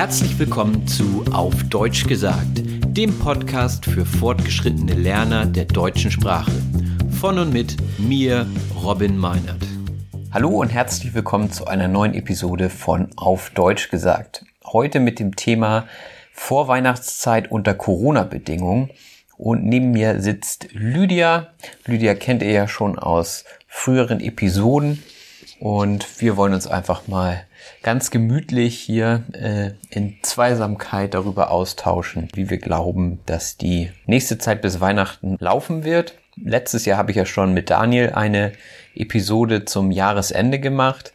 Herzlich willkommen zu Auf Deutsch gesagt, dem Podcast für fortgeschrittene Lerner der deutschen Sprache. Von und mit mir, Robin Meinert. Hallo und herzlich willkommen zu einer neuen Episode von Auf Deutsch gesagt. Heute mit dem Thema Vorweihnachtszeit unter Corona-Bedingungen. Und neben mir sitzt Lydia. Lydia kennt ihr ja schon aus früheren Episoden. Und wir wollen uns einfach mal ganz gemütlich hier äh, in Zweisamkeit darüber austauschen, wie wir glauben, dass die nächste Zeit bis Weihnachten laufen wird. Letztes Jahr habe ich ja schon mit Daniel eine Episode zum Jahresende gemacht.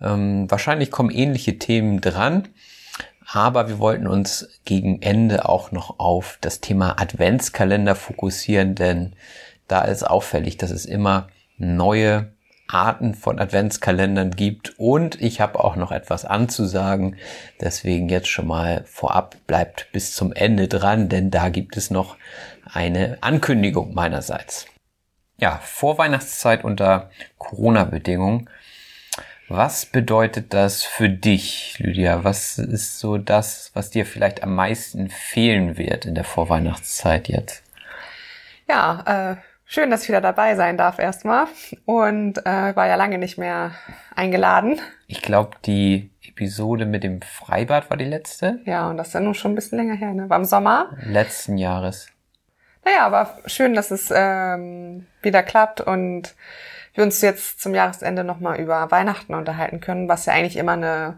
Ähm, wahrscheinlich kommen ähnliche Themen dran, aber wir wollten uns gegen Ende auch noch auf das Thema Adventskalender fokussieren, denn da ist auffällig, dass es immer neue Arten von Adventskalendern gibt und ich habe auch noch etwas anzusagen. Deswegen jetzt schon mal vorab bleibt bis zum Ende dran, denn da gibt es noch eine Ankündigung meinerseits. Ja, Vorweihnachtszeit unter Corona-Bedingungen. Was bedeutet das für dich, Lydia? Was ist so das, was dir vielleicht am meisten fehlen wird in der Vorweihnachtszeit jetzt? Ja, äh, Schön, dass ich wieder dabei sein darf erstmal und äh, war ja lange nicht mehr eingeladen. Ich glaube, die Episode mit dem Freibad war die letzte. Ja, und das ist ja nun schon ein bisschen länger her, ne? War im Sommer. Letzten Jahres. Naja, aber schön, dass es ähm, wieder klappt und wir uns jetzt zum Jahresende nochmal über Weihnachten unterhalten können, was ja eigentlich immer eine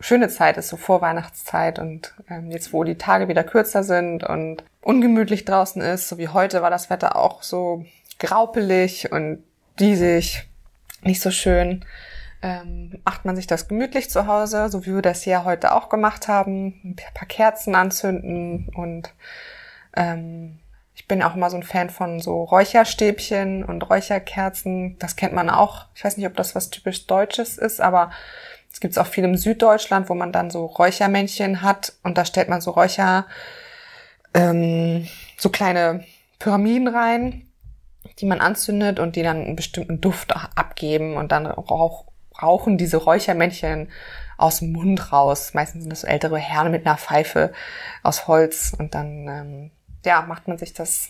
schöne Zeit ist, so Vorweihnachtszeit und ähm, jetzt, wo die Tage wieder kürzer sind und ungemütlich draußen ist, so wie heute war das Wetter auch so graupelig und diesig, nicht so schön. Ähm, macht man sich das gemütlich zu Hause, so wie wir das hier heute auch gemacht haben, ein paar Kerzen anzünden und ähm, ich bin auch immer so ein Fan von so Räucherstäbchen und Räucherkerzen. Das kennt man auch. Ich weiß nicht, ob das was typisch Deutsches ist, aber es gibt auch viel im Süddeutschland, wo man dann so Räuchermännchen hat und da stellt man so Räucher ähm, so kleine Pyramiden rein, die man anzündet und die dann einen bestimmten Duft abgeben und dann rauch, rauchen diese Räuchermännchen aus dem Mund raus. Meistens sind das so ältere Herren mit einer Pfeife aus Holz und dann ähm, ja macht man sich das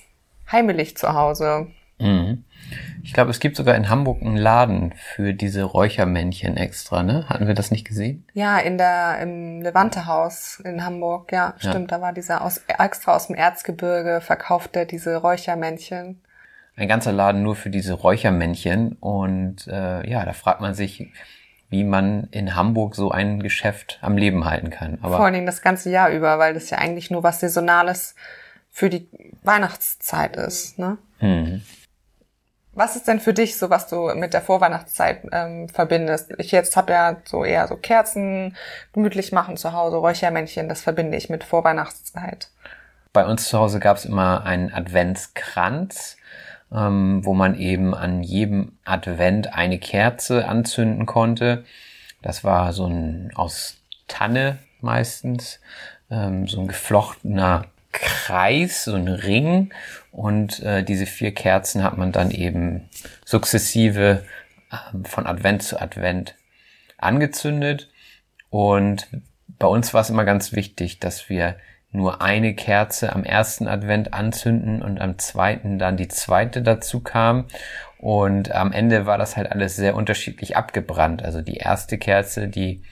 heimelig zu Hause. Mhm. Ich glaube, es gibt sogar in Hamburg einen Laden für diese Räuchermännchen extra, ne? Hatten wir das nicht gesehen? Ja, in der im Levante-Haus in Hamburg, ja, ja, stimmt. Da war dieser aus, extra aus dem Erzgebirge verkaufte diese Räuchermännchen. Ein ganzer Laden nur für diese Räuchermännchen und äh, ja, da fragt man sich, wie man in Hamburg so ein Geschäft am Leben halten kann. Aber Vor allen Dingen das ganze Jahr über, weil das ja eigentlich nur was Saisonales für die Weihnachtszeit ist, ne? Mhm. Was ist denn für dich so, was du mit der Vorweihnachtszeit ähm, verbindest? Ich jetzt habe ja so eher so Kerzen, gemütlich machen zu Hause, Räuchermännchen, das verbinde ich mit Vorweihnachtszeit. Bei uns zu Hause gab es immer einen Adventskranz, ähm, wo man eben an jedem Advent eine Kerze anzünden konnte. Das war so ein aus Tanne meistens, ähm, so ein geflochtener Kreis, so ein Ring und äh, diese vier Kerzen hat man dann eben sukzessive äh, von Advent zu Advent angezündet. Und bei uns war es immer ganz wichtig, dass wir nur eine Kerze am ersten Advent anzünden und am zweiten dann die zweite dazu kam. Und am Ende war das halt alles sehr unterschiedlich abgebrannt. Also die erste Kerze, die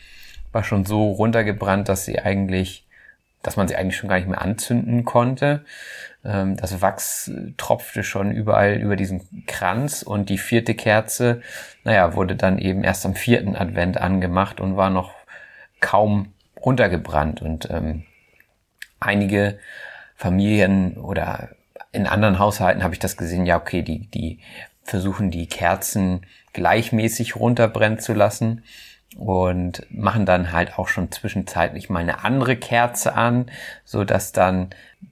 war schon so runtergebrannt, dass sie eigentlich, dass man sie eigentlich schon gar nicht mehr anzünden konnte. Ähm, das Wachs tropfte schon überall über diesen Kranz und die vierte Kerze, naja, wurde dann eben erst am vierten Advent angemacht und war noch kaum runtergebrannt. Und ähm, einige Familien oder in anderen Haushalten habe ich das gesehen, ja, okay, die, die versuchen die Kerzen gleichmäßig runterbrennen zu lassen. Und machen dann halt auch schon zwischenzeitlich mal eine andere Kerze an, so dass dann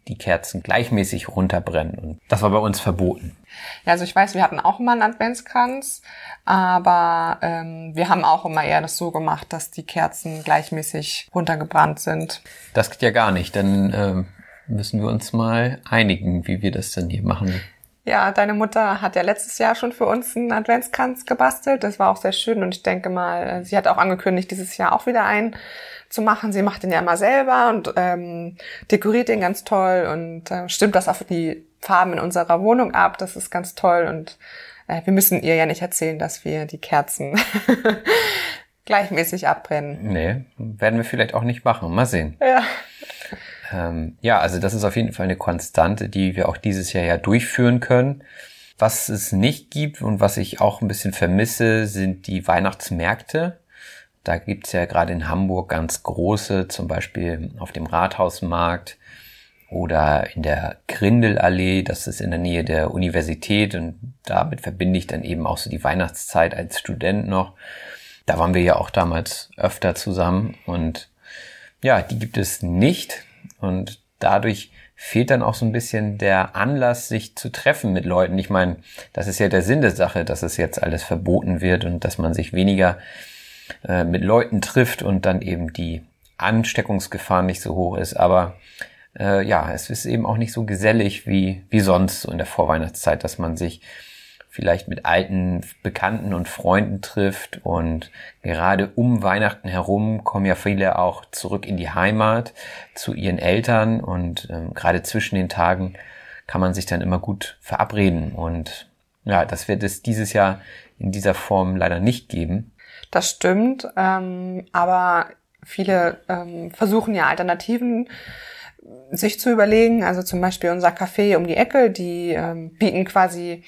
die Kerzen gleichmäßig runterbrennen. Und das war bei uns verboten. Ja, also ich weiß, wir hatten auch immer einen Adventskranz, aber ähm, wir haben auch immer eher das so gemacht, dass die Kerzen gleichmäßig runtergebrannt sind. Das geht ja gar nicht, dann äh, müssen wir uns mal einigen, wie wir das dann hier machen. Ja, deine Mutter hat ja letztes Jahr schon für uns einen Adventskranz gebastelt. Das war auch sehr schön und ich denke mal, äh, sie hat auch angekündigt, dieses Jahr auch wieder einen zu machen. Sie macht den ja immer selber und ähm, dekoriert den ganz toll und äh, stimmt das auf die Farben in unserer Wohnung ab. Das ist ganz toll und äh, wir müssen ihr ja nicht erzählen, dass wir die Kerzen gleichmäßig abbrennen. Nee, werden wir vielleicht auch nicht machen. Mal sehen. Ja. Ähm, ja, also das ist auf jeden Fall eine Konstante, die wir auch dieses Jahr ja durchführen können. Was es nicht gibt und was ich auch ein bisschen vermisse, sind die Weihnachtsmärkte. Da gibt's ja gerade in Hamburg ganz große, zum Beispiel auf dem Rathausmarkt oder in der Grindelallee, das ist in der Nähe der Universität und damit verbinde ich dann eben auch so die Weihnachtszeit als Student noch. Da waren wir ja auch damals öfter zusammen und ja, die gibt es nicht. Und dadurch fehlt dann auch so ein bisschen der Anlass, sich zu treffen mit Leuten. Ich meine, das ist ja der Sinn der Sache, dass es jetzt alles verboten wird und dass man sich weniger äh, mit Leuten trifft und dann eben die Ansteckungsgefahr nicht so hoch ist. Aber äh, ja, es ist eben auch nicht so gesellig wie, wie sonst so in der Vorweihnachtszeit, dass man sich vielleicht mit alten Bekannten und Freunden trifft. Und gerade um Weihnachten herum kommen ja viele auch zurück in die Heimat zu ihren Eltern. Und ähm, gerade zwischen den Tagen kann man sich dann immer gut verabreden. Und ja, das wird es dieses Jahr in dieser Form leider nicht geben. Das stimmt, ähm, aber viele ähm, versuchen ja Alternativen sich zu überlegen. Also zum Beispiel unser Café um die Ecke, die ähm, bieten quasi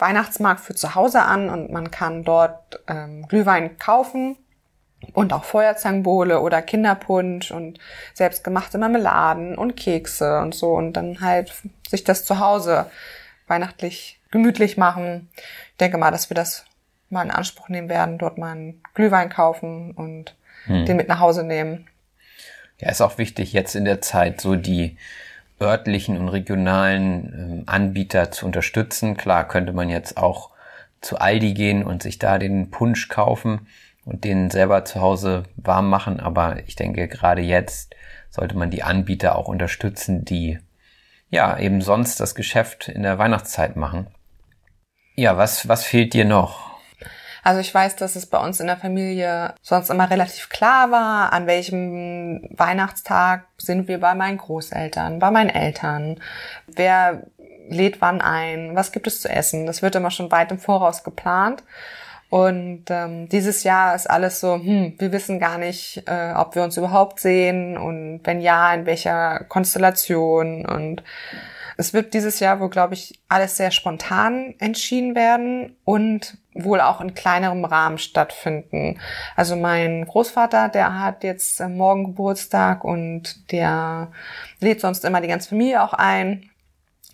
Weihnachtsmarkt für zu Hause an und man kann dort ähm, Glühwein kaufen und auch Feuerzangenbowle oder Kinderpunsch und selbstgemachte Marmeladen und Kekse und so und dann halt sich das zu Hause weihnachtlich gemütlich machen. Ich denke mal, dass wir das mal in Anspruch nehmen werden, dort mal einen Glühwein kaufen und hm. den mit nach Hause nehmen. Ja, ist auch wichtig jetzt in der Zeit so die örtlichen und regionalen äh, Anbieter zu unterstützen. Klar könnte man jetzt auch zu Aldi gehen und sich da den Punsch kaufen und den selber zu Hause warm machen. Aber ich denke, gerade jetzt sollte man die Anbieter auch unterstützen, die ja eben sonst das Geschäft in der Weihnachtszeit machen. Ja, was, was fehlt dir noch? Also ich weiß, dass es bei uns in der Familie sonst immer relativ klar war, an welchem Weihnachtstag sind wir bei meinen Großeltern, bei meinen Eltern, wer lädt wann ein, was gibt es zu essen. Das wird immer schon weit im Voraus geplant. Und ähm, dieses Jahr ist alles so, hm, wir wissen gar nicht, äh, ob wir uns überhaupt sehen und wenn ja, in welcher Konstellation. Und es wird dieses Jahr wohl, glaube ich, alles sehr spontan entschieden werden und wohl auch in kleinerem Rahmen stattfinden. Also mein Großvater, der hat jetzt morgen Geburtstag und der lädt sonst immer die ganze Familie auch ein.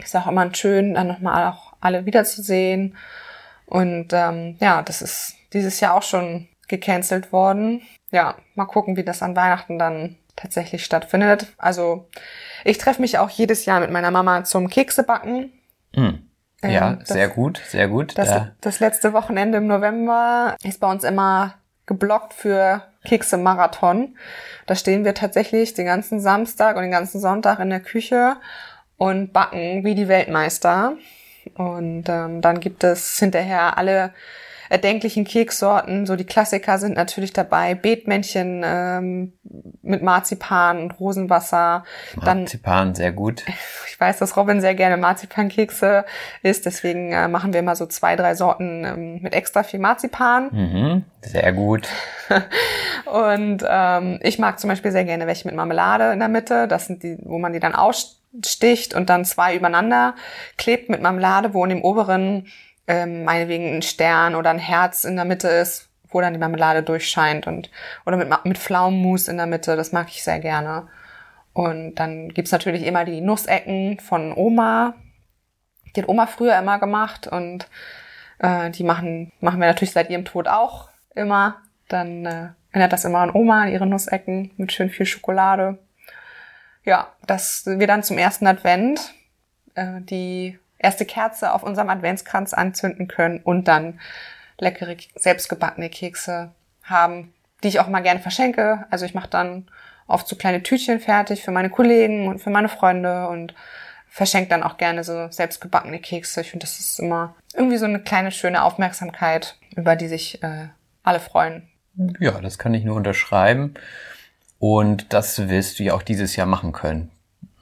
Ist auch immer schön, dann nochmal auch alle wiederzusehen. Und ähm, ja, das ist dieses Jahr auch schon gecancelt worden. Ja, mal gucken, wie das an Weihnachten dann tatsächlich stattfindet. Also ich treffe mich auch jedes Jahr mit meiner Mama zum Keksebacken. Mhm. Ja, ähm, das, sehr gut, sehr gut. Das, ja. das letzte Wochenende im November ist bei uns immer geblockt für Kekse-Marathon. Da stehen wir tatsächlich den ganzen Samstag und den ganzen Sonntag in der Küche und backen wie die Weltmeister. Und ähm, dann gibt es hinterher alle erdenklichen Keksorten. So die Klassiker sind natürlich dabei. Beetmännchen ähm, mit Marzipan und Rosenwasser. Marzipan, Dann, sehr gut. Ich weiß, dass Robin sehr gerne Marzipankekse isst. Deswegen äh, machen wir immer so zwei, drei Sorten ähm, mit extra viel Marzipan. Mhm, sehr gut. und ähm, ich mag zum Beispiel sehr gerne welche mit Marmelade in der Mitte. Das sind die, wo man die dann aussticht und dann zwei übereinander klebt mit Marmelade, wo in dem oberen ähm, meinetwegen ein Stern oder ein Herz in der Mitte ist, wo dann die Marmelade durchscheint und oder mit, mit Pflaumenmus in der Mitte, das mag ich sehr gerne. Und dann gibt's natürlich immer die Nussecken von Oma. Die hat Oma früher immer gemacht und äh, die machen, machen wir natürlich seit ihrem Tod auch immer. Dann äh, erinnert das immer an Oma, an ihre Nussecken mit schön viel Schokolade. Ja, dass wir dann zum ersten Advent äh, die erste Kerze auf unserem Adventskranz anzünden können und dann leckere selbstgebackene Kekse haben, die ich auch mal gerne verschenke. Also ich mache dann oft so kleine Tütchen fertig für meine Kollegen und für meine Freunde und verschenke dann auch gerne so selbstgebackene Kekse. Ich finde, das ist immer irgendwie so eine kleine schöne Aufmerksamkeit, über die sich äh, alle freuen. Ja, das kann ich nur unterschreiben. Und das wirst du ja auch dieses Jahr machen können.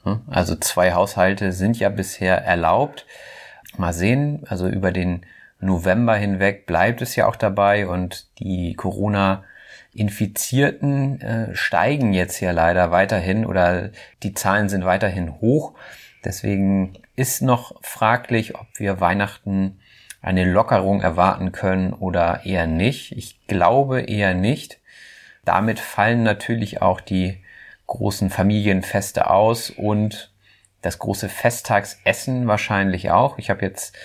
Hm? Also zwei Haushalte sind ja bisher erlaubt. Mal sehen, also über den November hinweg bleibt es ja auch dabei und die Corona Infizierten äh, steigen jetzt ja leider weiterhin oder die Zahlen sind weiterhin hoch. Deswegen ist noch fraglich, ob wir Weihnachten eine Lockerung erwarten können oder eher nicht. Ich glaube eher nicht. Damit fallen natürlich auch die großen Familienfeste aus und das große Festtagsessen wahrscheinlich auch. Ich habe jetzt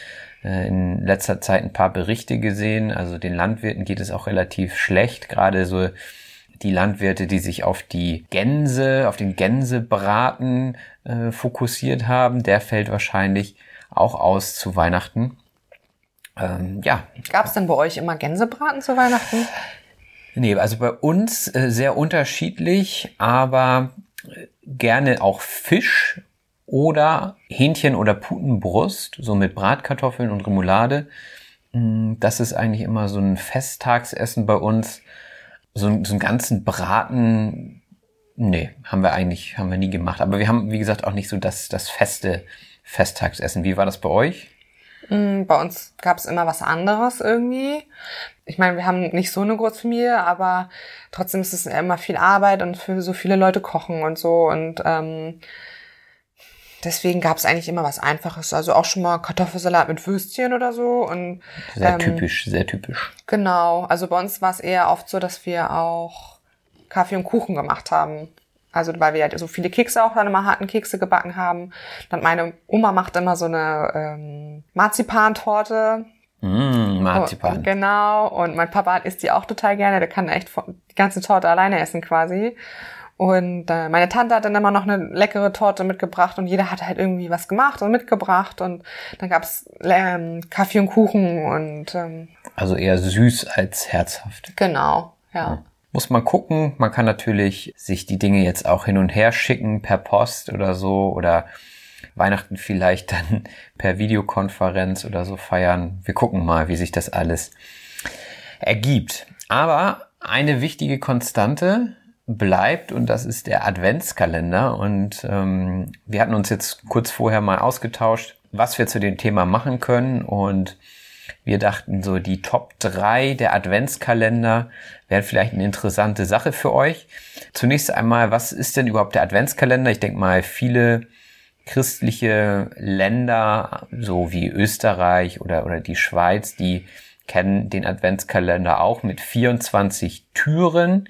äh, in letzter Zeit ein paar Berichte gesehen. Also den Landwirten geht es auch relativ schlecht. Gerade so die Landwirte, die sich auf die Gänse, auf den Gänsebraten äh, fokussiert haben, der fällt wahrscheinlich auch aus zu Weihnachten. Ähm, ja. Gab es denn bei euch immer Gänsebraten zu Weihnachten? Nee, also bei uns äh, sehr unterschiedlich, aber äh, gerne auch Fisch oder Hähnchen oder Putenbrust, so mit Bratkartoffeln und Remoulade. Mm, das ist eigentlich immer so ein Festtagsessen bei uns. So, so einen ganzen Braten, nee, haben wir eigentlich, haben wir nie gemacht. Aber wir haben, wie gesagt, auch nicht so das, das feste Festtagsessen. Wie war das bei euch? Mm, bei uns gab es immer was anderes irgendwie. Ich meine, wir haben nicht so eine Großfamilie, aber trotzdem ist es immer viel Arbeit und für so viele Leute kochen und so. Und ähm, Deswegen gab es eigentlich immer was Einfaches. Also auch schon mal Kartoffelsalat mit Würstchen oder so. Und, sehr ähm, typisch, sehr typisch. Genau. Also bei uns war es eher oft so, dass wir auch Kaffee und Kuchen gemacht haben. Also weil wir halt so viele Kekse auch dann immer hatten, Kekse gebacken haben. Dann meine Oma macht immer so eine ähm, Marzipantorte. Mm, Marzipan. Und, genau. Und mein Papa isst die auch total gerne. Der kann echt die ganze Torte alleine essen quasi. Und äh, meine Tante hat dann immer noch eine leckere Torte mitgebracht und jeder hat halt irgendwie was gemacht und mitgebracht und dann gab's ähm, Kaffee und Kuchen und ähm, also eher süß als herzhaft. Genau, ja. ja. Muss man gucken. Man kann natürlich sich die Dinge jetzt auch hin und her schicken per Post oder so oder Weihnachten vielleicht dann per Videokonferenz oder so feiern. Wir gucken mal, wie sich das alles ergibt. Aber eine wichtige Konstante bleibt und das ist der Adventskalender. Und ähm, wir hatten uns jetzt kurz vorher mal ausgetauscht, was wir zu dem Thema machen können und wir dachten so, die Top 3 der Adventskalender wären vielleicht eine interessante Sache für euch. Zunächst einmal, was ist denn überhaupt der Adventskalender? Ich denke mal, viele christliche Länder, so wie Österreich oder, oder die Schweiz, die kennen den Adventskalender auch mit 24 Türen.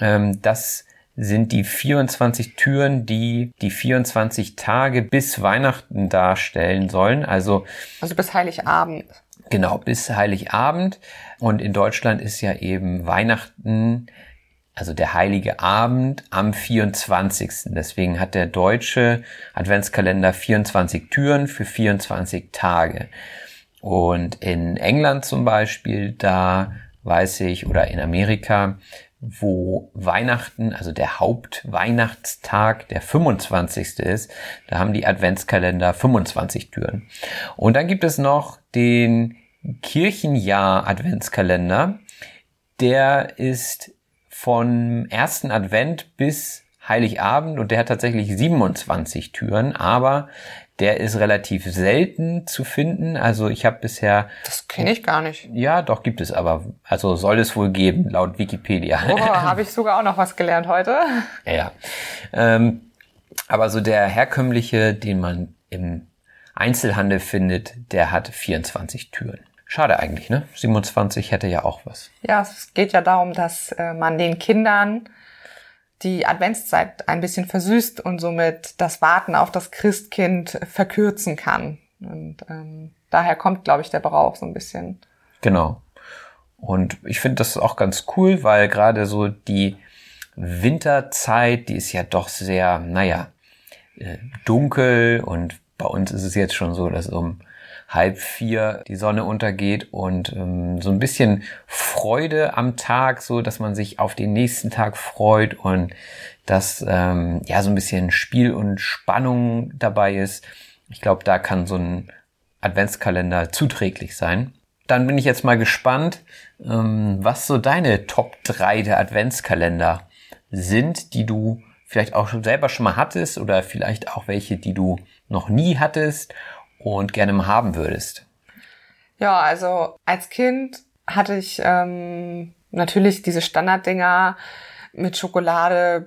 Ähm, das sind die 24 Türen, die die 24 Tage bis Weihnachten darstellen sollen. Also, also bis Heiligabend. Genau, bis Heiligabend. Und in Deutschland ist ja eben Weihnachten, also der heilige Abend am 24. Deswegen hat der deutsche Adventskalender 24 Türen für 24 Tage. Und in England zum Beispiel, da weiß ich, oder in Amerika, wo Weihnachten, also der Hauptweihnachtstag, der 25. ist, da haben die Adventskalender 25 Türen. Und dann gibt es noch den Kirchenjahr Adventskalender. Der ist von ersten Advent bis Heiligabend und der hat tatsächlich 27 Türen, aber der ist relativ selten zu finden. Also ich habe bisher. Das kenne ich gar nicht. Ja, doch gibt es aber. Also soll es wohl geben, laut Wikipedia. Oh, habe ich sogar auch noch was gelernt heute. Ja. Ähm, aber so der herkömmliche, den man im Einzelhandel findet, der hat 24 Türen. Schade eigentlich, ne? 27 hätte ja auch was. Ja, es geht ja darum, dass äh, man den Kindern die Adventszeit ein bisschen versüßt und somit das Warten auf das Christkind verkürzen kann. Und ähm, daher kommt, glaube ich, der Brauch so ein bisschen. Genau. Und ich finde das auch ganz cool, weil gerade so die Winterzeit, die ist ja doch sehr, naja, äh, dunkel und bei uns ist es jetzt schon so, dass um halb vier die Sonne untergeht und ähm, so ein bisschen Freude am Tag, so dass man sich auf den nächsten Tag freut und dass ähm, ja so ein bisschen Spiel und Spannung dabei ist. Ich glaube, da kann so ein Adventskalender zuträglich sein. Dann bin ich jetzt mal gespannt, ähm, was so deine Top 3 der Adventskalender sind, die du vielleicht auch selber schon mal hattest oder vielleicht auch welche, die du noch nie hattest und gerne mal haben würdest. Ja, also als Kind hatte ich ähm, natürlich diese Standarddinger mit Schokolade.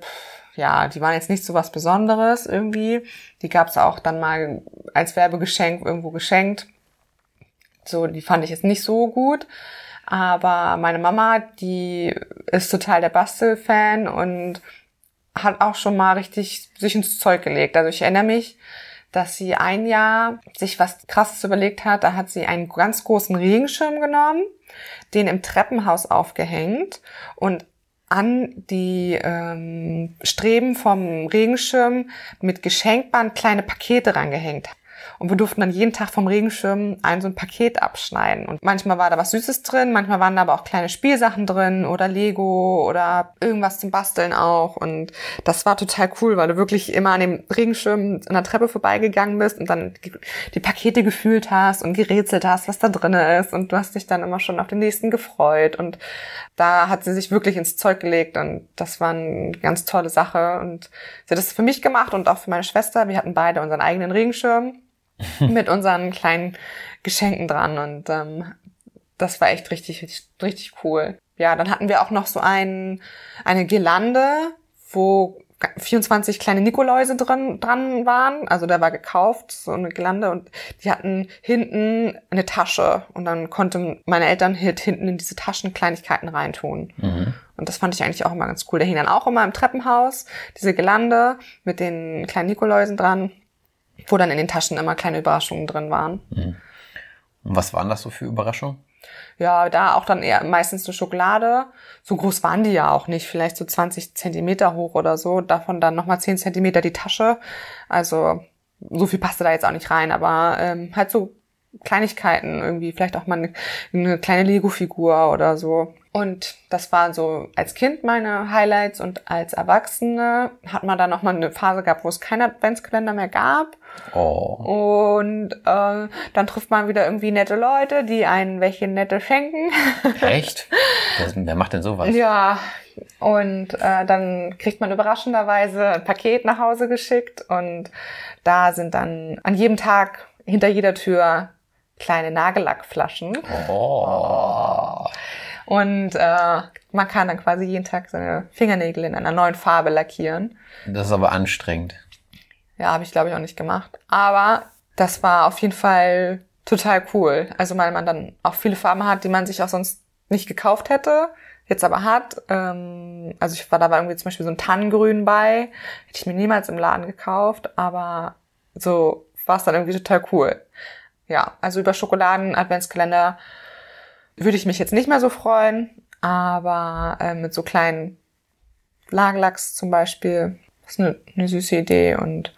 Ja, die waren jetzt nicht so was Besonderes irgendwie. Die gab's auch dann mal als Werbegeschenk irgendwo geschenkt. So, die fand ich jetzt nicht so gut. Aber meine Mama, die ist total der Bastelfan und hat auch schon mal richtig sich ins Zeug gelegt. Also ich erinnere mich, dass sie ein Jahr sich was Krasses überlegt hat. Da hat sie einen ganz großen Regenschirm genommen, den im Treppenhaus aufgehängt und an die ähm, Streben vom Regenschirm mit Geschenkband kleine Pakete rangehängt und wir durften dann jeden Tag vom Regenschirm ein so ein Paket abschneiden. Und manchmal war da was Süßes drin, manchmal waren da aber auch kleine Spielsachen drin oder Lego oder irgendwas zum Basteln auch. Und das war total cool, weil du wirklich immer an dem Regenschirm an der Treppe vorbeigegangen bist und dann die Pakete gefühlt hast und gerätselt hast, was da drin ist. Und du hast dich dann immer schon auf den nächsten gefreut. Und da hat sie sich wirklich ins Zeug gelegt und das war eine ganz tolle Sache. Und sie hat das für mich gemacht und auch für meine Schwester. Wir hatten beide unseren eigenen Regenschirm. mit unseren kleinen Geschenken dran und ähm, das war echt richtig, richtig, richtig cool. Ja, dann hatten wir auch noch so ein, eine Girlande, wo 24 kleine Nikoläuse drin, dran waren. Also der war gekauft, so eine Girlande und die hatten hinten eine Tasche und dann konnten meine Eltern hinten in diese Taschen Kleinigkeiten reintun. Mhm. Und das fand ich eigentlich auch immer ganz cool. Der hing dann auch immer im Treppenhaus, diese Gelande mit den kleinen Nikoläusen dran wo dann in den Taschen immer kleine Überraschungen drin waren. Mhm. Und was waren das so für Überraschungen? Ja, da auch dann eher meistens eine Schokolade. So groß waren die ja auch nicht, vielleicht so 20 Zentimeter hoch oder so. Davon dann nochmal 10 Zentimeter die Tasche. Also so viel passte da jetzt auch nicht rein, aber ähm, halt so Kleinigkeiten irgendwie, vielleicht auch mal eine, eine kleine Lego-Figur oder so. Und das war so als Kind meine Highlights und als Erwachsene hat man da noch mal eine Phase gehabt, wo es keinen Adventskalender mehr gab. Oh. Und äh, dann trifft man wieder irgendwie nette Leute, die einen welche nette schenken. Echt? Wer macht denn sowas? Ja. Und äh, dann kriegt man überraschenderweise ein Paket nach Hause geschickt und da sind dann an jedem Tag hinter jeder Tür kleine Nagellackflaschen. Oh. Und äh, man kann dann quasi jeden Tag seine Fingernägel in einer neuen Farbe lackieren. Das ist aber anstrengend. Ja, habe ich glaube ich auch nicht gemacht. Aber das war auf jeden Fall total cool. Also weil man dann auch viele Farben hat, die man sich auch sonst nicht gekauft hätte, jetzt aber hat. Ähm, also ich war da war irgendwie zum Beispiel so ein Tannengrün bei, hätte ich mir niemals im Laden gekauft, aber so war es dann irgendwie total cool. Ja, also über Schokoladen-Adventskalender würde ich mich jetzt nicht mehr so freuen, aber äh, mit so kleinen Lagellachs zum Beispiel ist eine, eine süße Idee und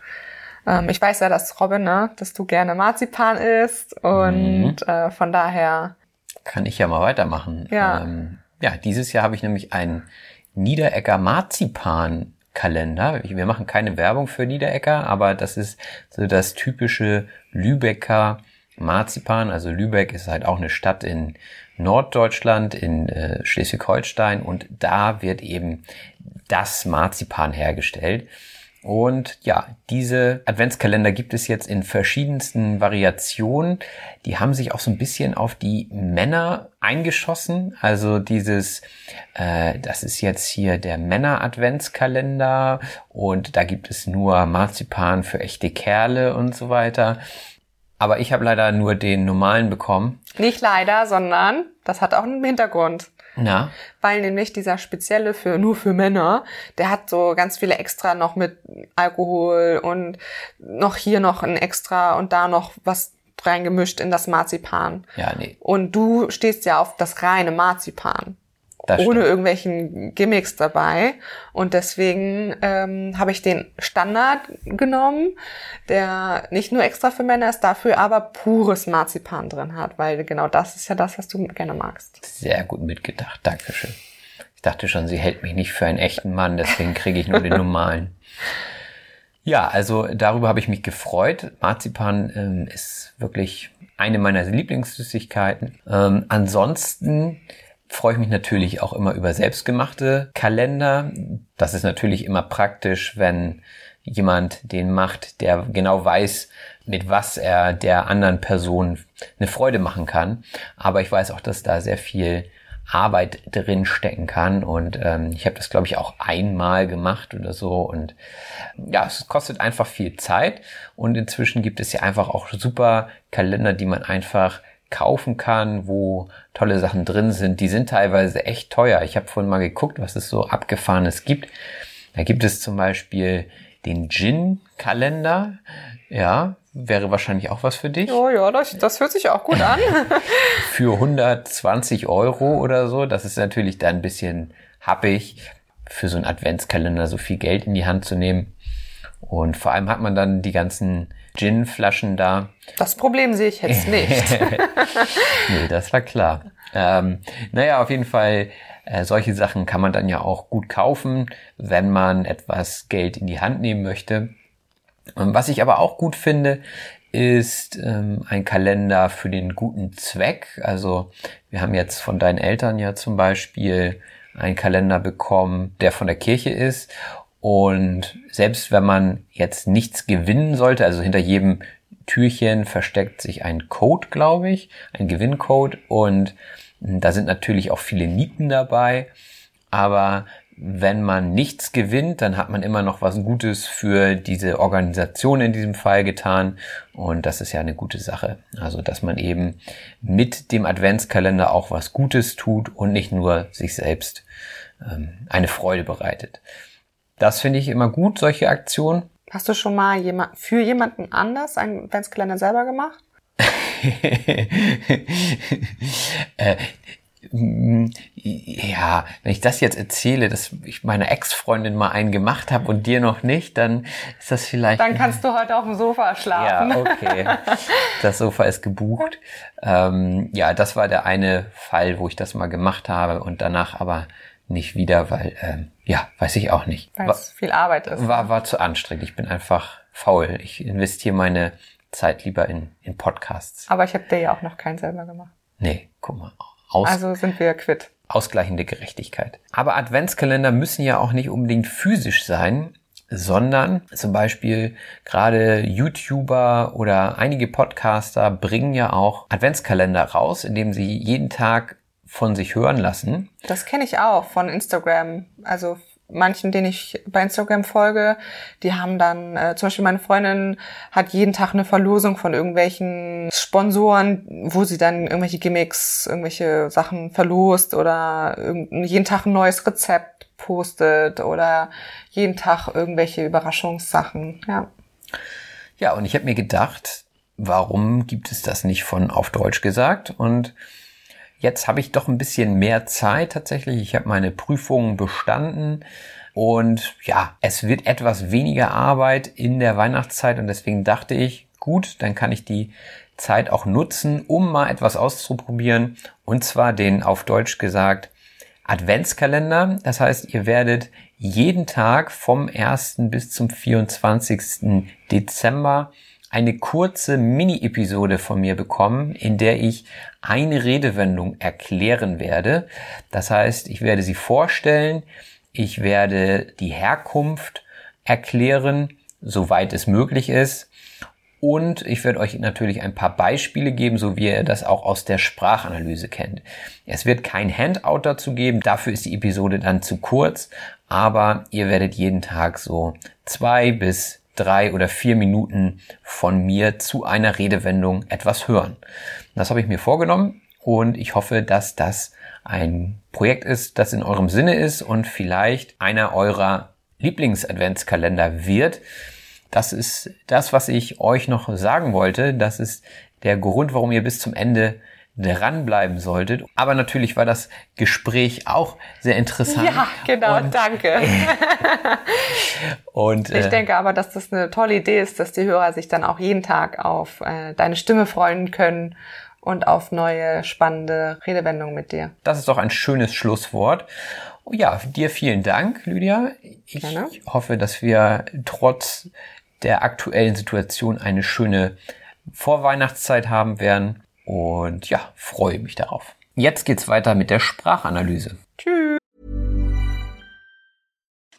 ähm, ich weiß ja, dass Robin, ne, dass du gerne Marzipan isst und mhm. äh, von daher kann ich ja mal weitermachen. Ja, ähm, ja dieses Jahr habe ich nämlich einen Niederecker Marzipan Kalender. Wir machen keine Werbung für Niederecker, aber das ist so das typische Lübecker Marzipan. Also Lübeck ist halt auch eine Stadt in Norddeutschland, in äh, Schleswig-Holstein und da wird eben das Marzipan hergestellt. Und ja, diese Adventskalender gibt es jetzt in verschiedensten Variationen. Die haben sich auch so ein bisschen auf die Männer eingeschossen. Also dieses, äh, das ist jetzt hier der Männer-Adventskalender und da gibt es nur Marzipan für echte Kerle und so weiter. Aber ich habe leider nur den normalen bekommen. Nicht leider, sondern das hat auch einen Hintergrund. Na? Weil nämlich dieser spezielle für nur für Männer, der hat so ganz viele extra noch mit Alkohol und noch hier noch ein extra und da noch was reingemischt in das Marzipan. Ja, nee. Und du stehst ja auf das reine Marzipan. Ohne irgendwelchen Gimmicks dabei. Und deswegen ähm, habe ich den Standard genommen, der nicht nur extra für Männer ist, dafür aber pures Marzipan drin hat, weil genau das ist ja das, was du gerne magst. Sehr gut mitgedacht. Dankeschön. Ich dachte schon, sie hält mich nicht für einen echten Mann, deswegen kriege ich nur den normalen. Ja, also darüber habe ich mich gefreut. Marzipan ähm, ist wirklich eine meiner Lieblingssüßigkeiten. Ähm, ansonsten freue ich mich natürlich auch immer über selbstgemachte Kalender. Das ist natürlich immer praktisch, wenn jemand den macht, der genau weiß, mit was er der anderen Person eine Freude machen kann. Aber ich weiß auch, dass da sehr viel Arbeit drin stecken kann und ähm, ich habe das glaube ich auch einmal gemacht oder so und ja, es kostet einfach viel Zeit und inzwischen gibt es ja einfach auch super Kalender, die man einfach kaufen kann, wo tolle Sachen drin sind. Die sind teilweise echt teuer. Ich habe vorhin mal geguckt, was es so abgefahrenes gibt. Da gibt es zum Beispiel den Gin-Kalender. Ja, wäre wahrscheinlich auch was für dich. Oh ja, das, das hört sich auch gut an. Für 120 Euro oder so. Das ist natürlich dann ein bisschen happig, für so einen Adventskalender so viel Geld in die Hand zu nehmen. Und vor allem hat man dann die ganzen Gin-Flaschen da. Das Problem sehe ich jetzt nicht. nee, das war klar. Ähm, naja, auf jeden Fall, äh, solche Sachen kann man dann ja auch gut kaufen, wenn man etwas Geld in die Hand nehmen möchte. Ähm, was ich aber auch gut finde, ist ähm, ein Kalender für den guten Zweck. Also wir haben jetzt von deinen Eltern ja zum Beispiel einen Kalender bekommen, der von der Kirche ist. Und selbst wenn man jetzt nichts gewinnen sollte, also hinter jedem Türchen versteckt sich ein Code, glaube ich, ein Gewinncode. Und da sind natürlich auch viele Nieten dabei. Aber wenn man nichts gewinnt, dann hat man immer noch was Gutes für diese Organisation in diesem Fall getan. Und das ist ja eine gute Sache. Also, dass man eben mit dem Adventskalender auch was Gutes tut und nicht nur sich selbst ähm, eine Freude bereitet. Das finde ich immer gut, solche Aktionen. Hast du schon mal jemand, für jemanden anders einen Adventskalender selber gemacht? äh, ja, wenn ich das jetzt erzähle, dass ich meiner Ex-Freundin mal einen gemacht habe und dir noch nicht, dann ist das vielleicht. Dann kannst du heute auf dem Sofa schlafen. Ja, okay. Das Sofa ist gebucht. Ähm, ja, das war der eine Fall, wo ich das mal gemacht habe und danach aber nicht wieder, weil, ähm, ja, weiß ich auch nicht. Weil es viel Arbeit ist. War, war zu anstrengend. Ich bin einfach faul. Ich investiere meine Zeit lieber in, in Podcasts. Aber ich habe dir ja auch noch keinen selber gemacht. Nee, guck mal. Aus, also sind wir quitt. Ausgleichende Gerechtigkeit. Aber Adventskalender müssen ja auch nicht unbedingt physisch sein, sondern zum Beispiel gerade YouTuber oder einige Podcaster bringen ja auch Adventskalender raus, indem sie jeden Tag von sich hören lassen. Das kenne ich auch von Instagram. Also manchen, denen ich bei Instagram folge, die haben dann, äh, zum Beispiel meine Freundin hat jeden Tag eine Verlosung von irgendwelchen Sponsoren, wo sie dann irgendwelche Gimmicks, irgendwelche Sachen verlost oder jeden Tag ein neues Rezept postet oder jeden Tag irgendwelche Überraschungssachen, ja. Ja, und ich habe mir gedacht, warum gibt es das nicht von auf Deutsch gesagt? Und Jetzt habe ich doch ein bisschen mehr Zeit tatsächlich. Ich habe meine Prüfungen bestanden und ja, es wird etwas weniger Arbeit in der Weihnachtszeit und deswegen dachte ich, gut, dann kann ich die Zeit auch nutzen, um mal etwas auszuprobieren und zwar den auf Deutsch gesagt Adventskalender. Das heißt, ihr werdet jeden Tag vom 1. bis zum 24. Dezember eine kurze Mini-Episode von mir bekommen, in der ich eine Redewendung erklären werde. Das heißt, ich werde sie vorstellen, ich werde die Herkunft erklären, soweit es möglich ist. Und ich werde euch natürlich ein paar Beispiele geben, so wie ihr das auch aus der Sprachanalyse kennt. Es wird kein Handout dazu geben, dafür ist die Episode dann zu kurz, aber ihr werdet jeden Tag so zwei bis drei oder vier Minuten von mir zu einer Redewendung etwas hören. Das habe ich mir vorgenommen und ich hoffe, dass das ein Projekt ist, das in eurem Sinne ist und vielleicht einer eurer Lieblings-Adventskalender wird. Das ist das, was ich euch noch sagen wollte. Das ist der Grund, warum ihr bis zum Ende dranbleiben solltet. Aber natürlich war das Gespräch auch sehr interessant. Ja, genau, und, danke. und ich äh, denke aber, dass das eine tolle Idee ist, dass die Hörer sich dann auch jeden Tag auf äh, deine Stimme freuen können und auf neue spannende Redewendungen mit dir. Das ist doch ein schönes Schlusswort. Ja, dir vielen Dank, Lydia. Ich Gerne. hoffe, dass wir trotz der aktuellen Situation eine schöne Vorweihnachtszeit haben werden. Und ja, freue mich darauf. Jetzt geht's weiter mit der Sprachanalyse. Tschüss.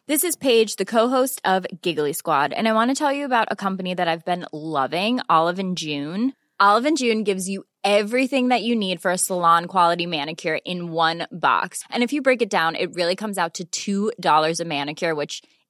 This is Paige, the co-host of Giggly Squad, and I want to tell you about a company that I've been loving, Olive and June. Olive and June gives you everything that you need for a salon quality manicure in one box. And if you break it down, it really comes out to $2 a manicure, which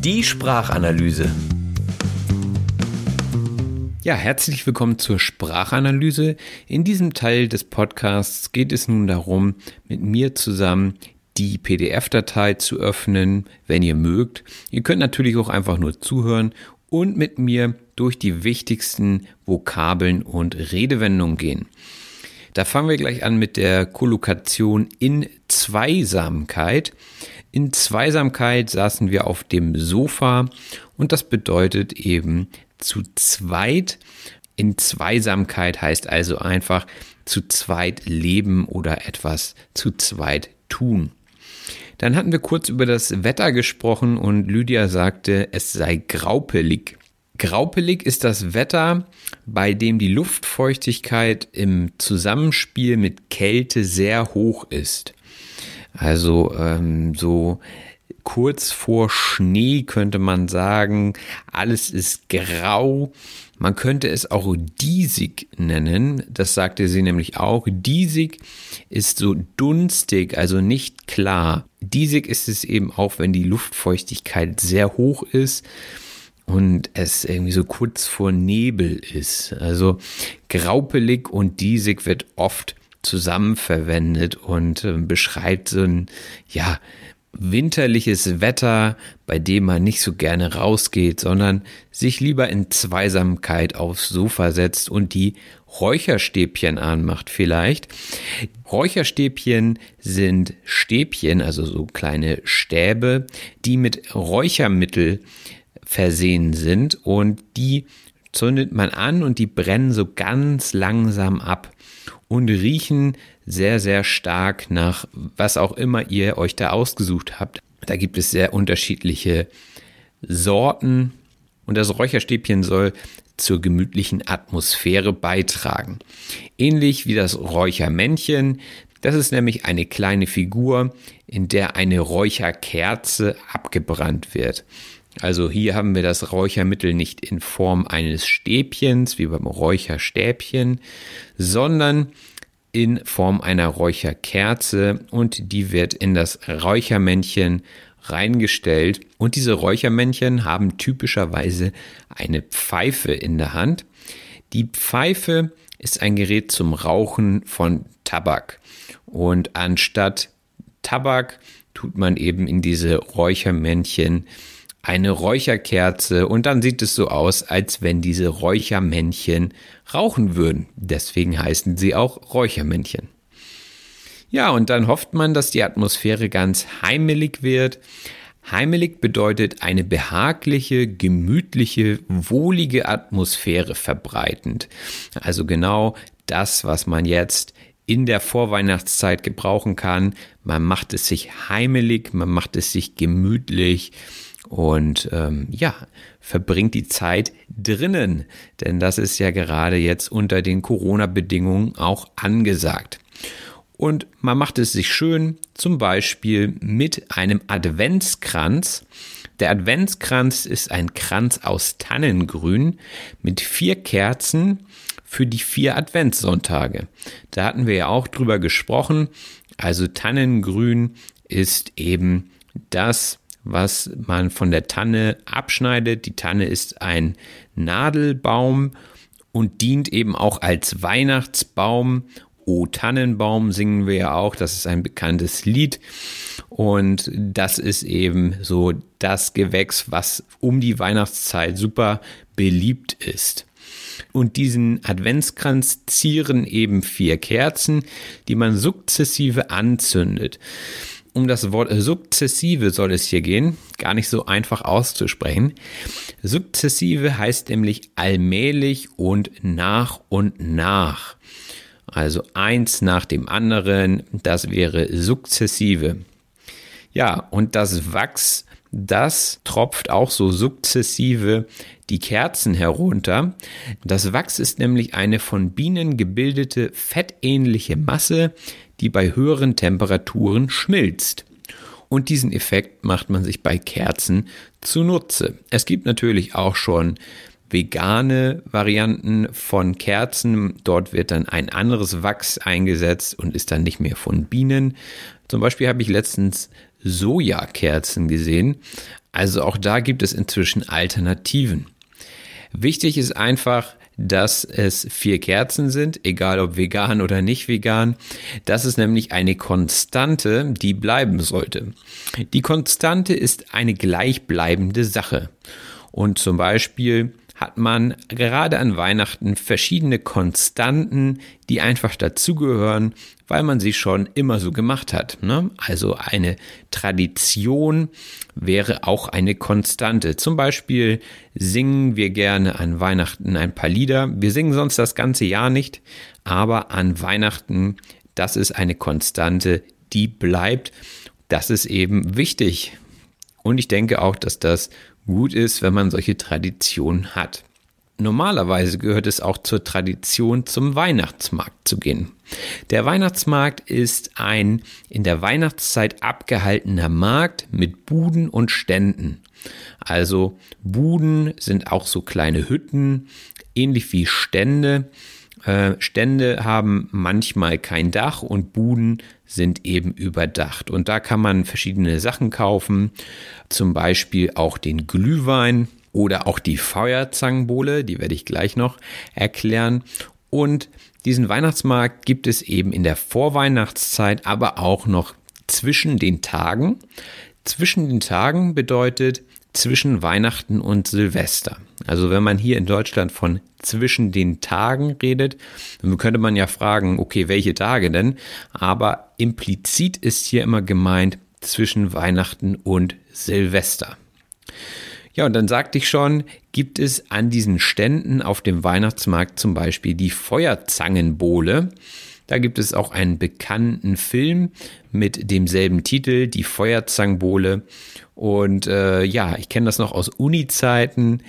Die Sprachanalyse. Ja, herzlich willkommen zur Sprachanalyse. In diesem Teil des Podcasts geht es nun darum, mit mir zusammen die PDF-Datei zu öffnen, wenn ihr mögt. Ihr könnt natürlich auch einfach nur zuhören und mit mir durch die wichtigsten Vokabeln und Redewendungen gehen. Da fangen wir gleich an mit der Kollokation in Zweisamkeit. In Zweisamkeit saßen wir auf dem Sofa und das bedeutet eben zu zweit. In Zweisamkeit heißt also einfach zu zweit leben oder etwas zu zweit tun. Dann hatten wir kurz über das Wetter gesprochen und Lydia sagte, es sei graupelig. Graupelig ist das Wetter, bei dem die Luftfeuchtigkeit im Zusammenspiel mit Kälte sehr hoch ist. Also ähm, so kurz vor Schnee könnte man sagen, alles ist grau. Man könnte es auch diesig nennen, das sagte sie nämlich auch. Diesig ist so dunstig, also nicht klar. Diesig ist es eben auch, wenn die Luftfeuchtigkeit sehr hoch ist und es irgendwie so kurz vor Nebel ist. Also graupelig und diesig wird oft zusammen verwendet und äh, beschreibt so ein, ja, winterliches Wetter, bei dem man nicht so gerne rausgeht, sondern sich lieber in Zweisamkeit aufs Sofa setzt und die Räucherstäbchen anmacht vielleicht. Räucherstäbchen sind Stäbchen, also so kleine Stäbe, die mit Räuchermittel versehen sind und die zündet man an und die brennen so ganz langsam ab und riechen sehr, sehr stark nach was auch immer ihr euch da ausgesucht habt. Da gibt es sehr unterschiedliche Sorten und das Räucherstäbchen soll zur gemütlichen Atmosphäre beitragen. Ähnlich wie das Räuchermännchen. Das ist nämlich eine kleine Figur, in der eine Räucherkerze abgebrannt wird. Also hier haben wir das Räuchermittel nicht in Form eines Stäbchens wie beim Räucherstäbchen, sondern in Form einer Räucherkerze und die wird in das Räuchermännchen reingestellt und diese Räuchermännchen haben typischerweise eine Pfeife in der Hand. Die Pfeife ist ein Gerät zum Rauchen von Tabak und anstatt Tabak tut man eben in diese Räuchermännchen eine Räucherkerze und dann sieht es so aus, als wenn diese Räuchermännchen rauchen würden. Deswegen heißen sie auch Räuchermännchen. Ja, und dann hofft man, dass die Atmosphäre ganz heimelig wird. Heimelig bedeutet eine behagliche, gemütliche, wohlige Atmosphäre verbreitend. Also genau das, was man jetzt in der Vorweihnachtszeit gebrauchen kann. Man macht es sich heimelig, man macht es sich gemütlich und ähm, ja, verbringt die Zeit drinnen, denn das ist ja gerade jetzt unter den Corona-Bedingungen auch angesagt. Und man macht es sich schön, zum Beispiel mit einem Adventskranz. Der Adventskranz ist ein Kranz aus Tannengrün mit vier Kerzen für die vier Adventssonntage. Da hatten wir ja auch drüber gesprochen. Also Tannengrün ist eben das, was man von der Tanne abschneidet. Die Tanne ist ein Nadelbaum und dient eben auch als Weihnachtsbaum O Tannenbaum singen wir ja auch, das ist ein bekanntes Lied und das ist eben so das Gewächs, was um die Weihnachtszeit super beliebt ist. Und diesen Adventskranz zieren eben vier Kerzen, die man sukzessive anzündet. Um das Wort sukzessive soll es hier gehen, gar nicht so einfach auszusprechen. Sukzessive heißt nämlich allmählich und nach und nach. Also eins nach dem anderen, das wäre sukzessive. Ja, und das Wachs, das tropft auch so sukzessive die Kerzen herunter. Das Wachs ist nämlich eine von Bienen gebildete fettähnliche Masse, die bei höheren Temperaturen schmilzt. Und diesen Effekt macht man sich bei Kerzen zunutze. Es gibt natürlich auch schon vegane Varianten von Kerzen. Dort wird dann ein anderes Wachs eingesetzt und ist dann nicht mehr von Bienen. Zum Beispiel habe ich letztens Sojakerzen gesehen. Also auch da gibt es inzwischen Alternativen. Wichtig ist einfach, dass es vier Kerzen sind, egal ob vegan oder nicht vegan. Das ist nämlich eine Konstante, die bleiben sollte. Die Konstante ist eine gleichbleibende Sache. Und zum Beispiel hat man gerade an Weihnachten verschiedene Konstanten, die einfach dazugehören, weil man sie schon immer so gemacht hat. Ne? Also eine Tradition wäre auch eine Konstante. Zum Beispiel singen wir gerne an Weihnachten ein paar Lieder. Wir singen sonst das ganze Jahr nicht, aber an Weihnachten, das ist eine Konstante, die bleibt. Das ist eben wichtig. Und ich denke auch, dass das gut ist, wenn man solche Traditionen hat. Normalerweise gehört es auch zur Tradition, zum Weihnachtsmarkt zu gehen. Der Weihnachtsmarkt ist ein in der Weihnachtszeit abgehaltener Markt mit Buden und Ständen. Also Buden sind auch so kleine Hütten, ähnlich wie Stände. Äh, Stände haben manchmal kein Dach und Buden sind eben überdacht. Und da kann man verschiedene Sachen kaufen, zum Beispiel auch den Glühwein oder auch die Feuerzangenbowle, die werde ich gleich noch erklären. Und diesen Weihnachtsmarkt gibt es eben in der Vorweihnachtszeit, aber auch noch zwischen den Tagen. Zwischen den Tagen bedeutet zwischen Weihnachten und Silvester. Also wenn man hier in Deutschland von zwischen den Tagen redet, dann könnte man ja fragen, okay, welche Tage denn? Aber implizit ist hier immer gemeint zwischen Weihnachten und Silvester. Ja, und dann sagte ich schon, gibt es an diesen Ständen auf dem Weihnachtsmarkt zum Beispiel die Feuerzangenbowle. Da gibt es auch einen bekannten Film mit demselben Titel, die Feuerzangenbowle. Und äh, ja, ich kenne das noch aus Uni-Zeiten.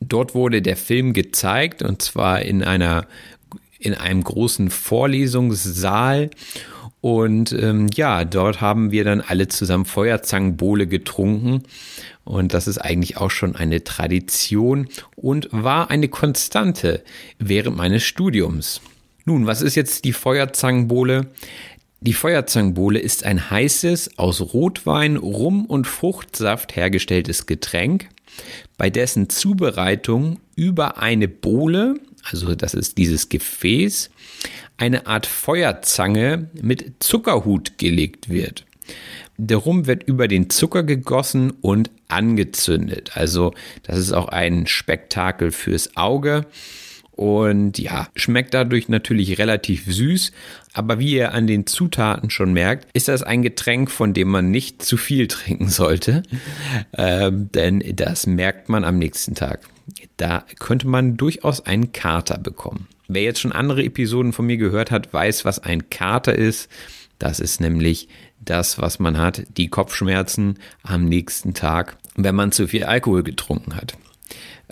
Dort wurde der Film gezeigt und zwar in einer in einem großen Vorlesungssaal. Und ähm, ja, dort haben wir dann alle zusammen Feuerzangenbowle getrunken. Und das ist eigentlich auch schon eine Tradition und war eine Konstante während meines Studiums. Nun, was ist jetzt die Feuerzangenbowle? Die Feuerzangenbowle ist ein heißes, aus Rotwein, Rum und Fruchtsaft hergestelltes Getränk, bei dessen Zubereitung über eine Bowle, also das ist dieses Gefäß, eine Art Feuerzange mit Zuckerhut gelegt wird. Der Rum wird über den Zucker gegossen und angezündet. Also das ist auch ein Spektakel fürs Auge. und ja, schmeckt dadurch natürlich relativ süß. Aber wie ihr an den Zutaten schon merkt, ist das ein Getränk, von dem man nicht zu viel trinken sollte, ähm, denn das merkt man am nächsten Tag. Da könnte man durchaus einen Kater bekommen. Wer jetzt schon andere Episoden von mir gehört hat, weiß, was ein Kater ist. Das ist nämlich das, was man hat, die Kopfschmerzen am nächsten Tag, wenn man zu viel Alkohol getrunken hat.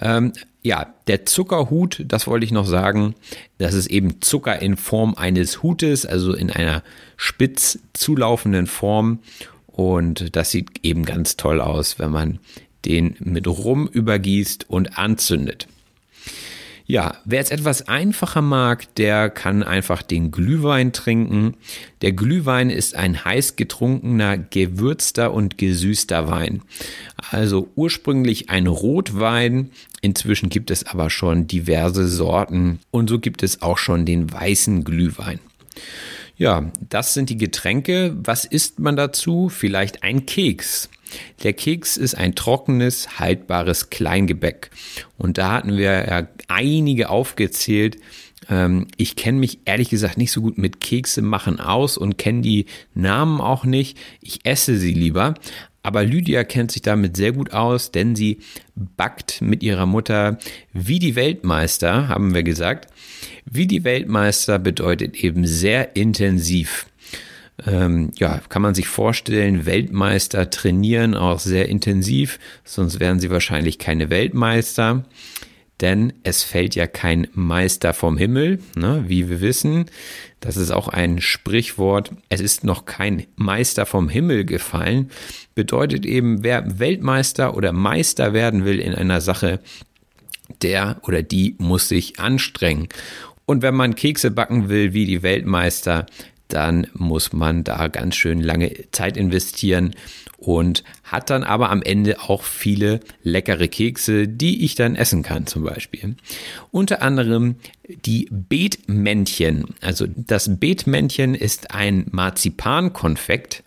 Ähm, ja, der Zuckerhut, das wollte ich noch sagen, das ist eben Zucker in Form eines Hutes, also in einer spitz zulaufenden Form. Und das sieht eben ganz toll aus, wenn man den mit Rum übergießt und anzündet. Ja, wer es etwas einfacher mag, der kann einfach den Glühwein trinken. Der Glühwein ist ein heiß getrunkener, gewürzter und gesüßter Wein. Also ursprünglich ein Rotwein. Inzwischen gibt es aber schon diverse Sorten und so gibt es auch schon den weißen Glühwein. Ja, das sind die Getränke. Was isst man dazu? Vielleicht ein Keks. Der Keks ist ein trockenes, haltbares Kleingebäck. Und da hatten wir ja einige aufgezählt. Ähm, ich kenne mich ehrlich gesagt nicht so gut mit Kekse machen aus und kenne die Namen auch nicht. Ich esse sie lieber. Aber Lydia kennt sich damit sehr gut aus, denn sie backt mit ihrer Mutter wie die Weltmeister, haben wir gesagt. Wie die Weltmeister bedeutet eben sehr intensiv ähm, ja, kann man sich vorstellen, Weltmeister trainieren auch sehr intensiv, sonst wären sie wahrscheinlich keine Weltmeister. Denn es fällt ja kein Meister vom Himmel, ne, wie wir wissen. Das ist auch ein Sprichwort. Es ist noch kein Meister vom Himmel gefallen. Bedeutet eben, wer Weltmeister oder Meister werden will in einer Sache, der oder die muss sich anstrengen. Und wenn man Kekse backen will wie die Weltmeister, dann muss man da ganz schön lange Zeit investieren und hat dann aber am Ende auch viele leckere Kekse, die ich dann essen kann zum Beispiel. Unter anderem die Beetmännchen. Also das Beetmännchen ist ein Marzipankonfekt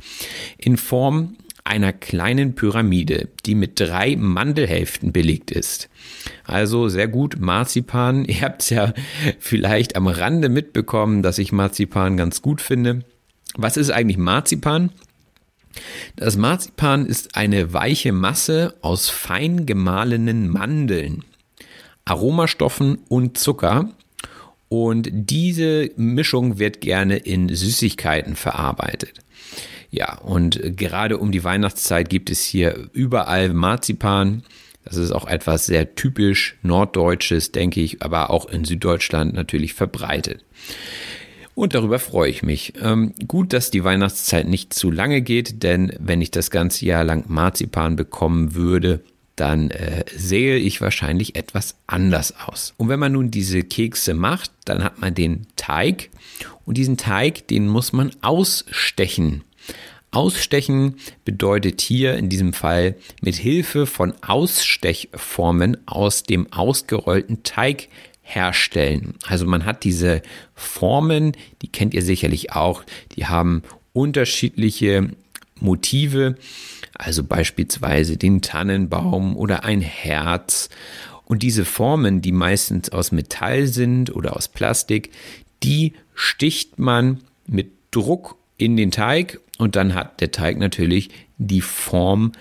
in Form einer kleinen Pyramide, die mit drei Mandelhälften belegt ist. Also sehr gut Marzipan. Ihr habt es ja vielleicht am Rande mitbekommen, dass ich Marzipan ganz gut finde. Was ist eigentlich Marzipan? Das Marzipan ist eine weiche Masse aus fein gemahlenen Mandeln, Aromastoffen und Zucker. Und diese Mischung wird gerne in Süßigkeiten verarbeitet. Ja, und gerade um die Weihnachtszeit gibt es hier überall Marzipan. Das ist auch etwas sehr typisch Norddeutsches, denke ich, aber auch in Süddeutschland natürlich verbreitet. Und darüber freue ich mich. Ähm, gut, dass die Weihnachtszeit nicht zu lange geht, denn wenn ich das ganze Jahr lang Marzipan bekommen würde, dann äh, sähe ich wahrscheinlich etwas anders aus. Und wenn man nun diese Kekse macht, dann hat man den Teig und diesen Teig, den muss man ausstechen. Ausstechen bedeutet hier in diesem Fall mit Hilfe von Ausstechformen aus dem ausgerollten Teig herstellen. Also man hat diese Formen, die kennt ihr sicherlich auch, die haben unterschiedliche Motive, also beispielsweise den Tannenbaum oder ein Herz. Und diese Formen, die meistens aus Metall sind oder aus Plastik, die sticht man mit Druck in den Teig und dann hat der Teig natürlich die Form,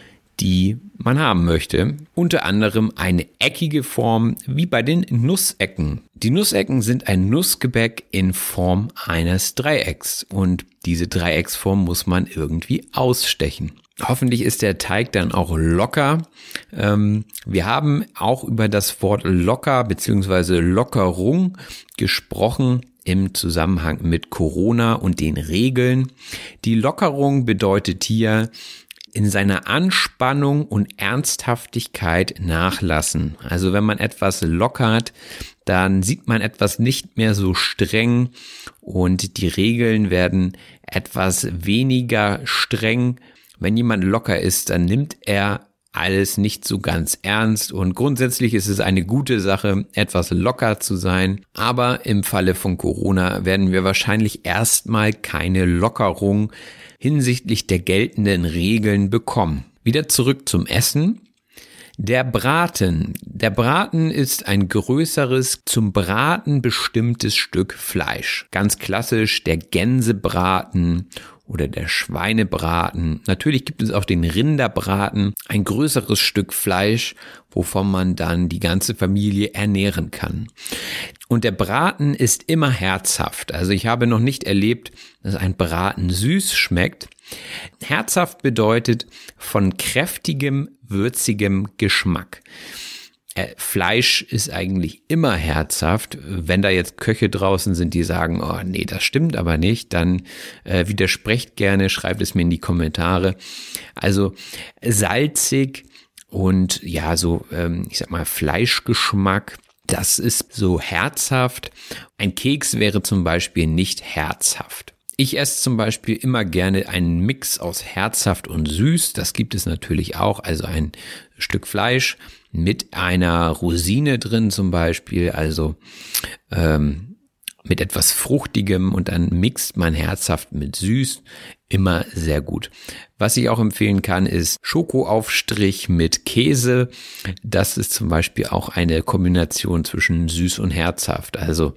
die man haben möchte. Unter anderem eine eckige Form wie bei den Nussecken. Die Nussecken sind ein Nussgebäck in Form eines Dreiecks und diese Dreiecksform muss man irgendwie ausstechen. Hoffentlich ist der Teig dann auch locker. Ähm, wir haben auch über das Wort locker bzw. Lockerung gesprochen im Zusammenhang mit Corona und den Regeln. Die Lockerung bedeutet hier in seiner Anspannung und Ernsthaftigkeit nachlassen. Also wenn man etwas lockert, dann sieht man etwas nicht mehr so streng und die Regeln werden etwas weniger streng. Wenn jemand locker ist, dann nimmt er alles nicht so ganz ernst und grundsätzlich ist es eine gute Sache, etwas locker zu sein. Aber im Falle von Corona werden wir wahrscheinlich erstmal keine Lockerung hinsichtlich der geltenden Regeln bekommen. Wieder zurück zum Essen. Der Braten. Der Braten ist ein größeres, zum Braten bestimmtes Stück Fleisch. Ganz klassisch der Gänsebraten oder der Schweinebraten. Natürlich gibt es auch den Rinderbraten, ein größeres Stück Fleisch, wovon man dann die ganze Familie ernähren kann. Und der Braten ist immer herzhaft. Also ich habe noch nicht erlebt, dass ein Braten süß schmeckt. Herzhaft bedeutet von kräftigem, würzigem Geschmack. Äh, Fleisch ist eigentlich immer herzhaft. Wenn da jetzt Köche draußen sind, die sagen, oh nee, das stimmt aber nicht, dann äh, widersprecht gerne, schreibt es mir in die Kommentare. Also salzig und ja, so, ähm, ich sag mal, Fleischgeschmack. Das ist so herzhaft. Ein Keks wäre zum Beispiel nicht herzhaft. Ich esse zum Beispiel immer gerne einen Mix aus herzhaft und süß. Das gibt es natürlich auch. Also ein Stück Fleisch mit einer Rosine drin zum Beispiel. Also ähm, mit etwas Fruchtigem und dann mixt man herzhaft mit süß. Immer sehr gut. Was ich auch empfehlen kann, ist Schokoaufstrich mit Käse. Das ist zum Beispiel auch eine Kombination zwischen süß und herzhaft. Also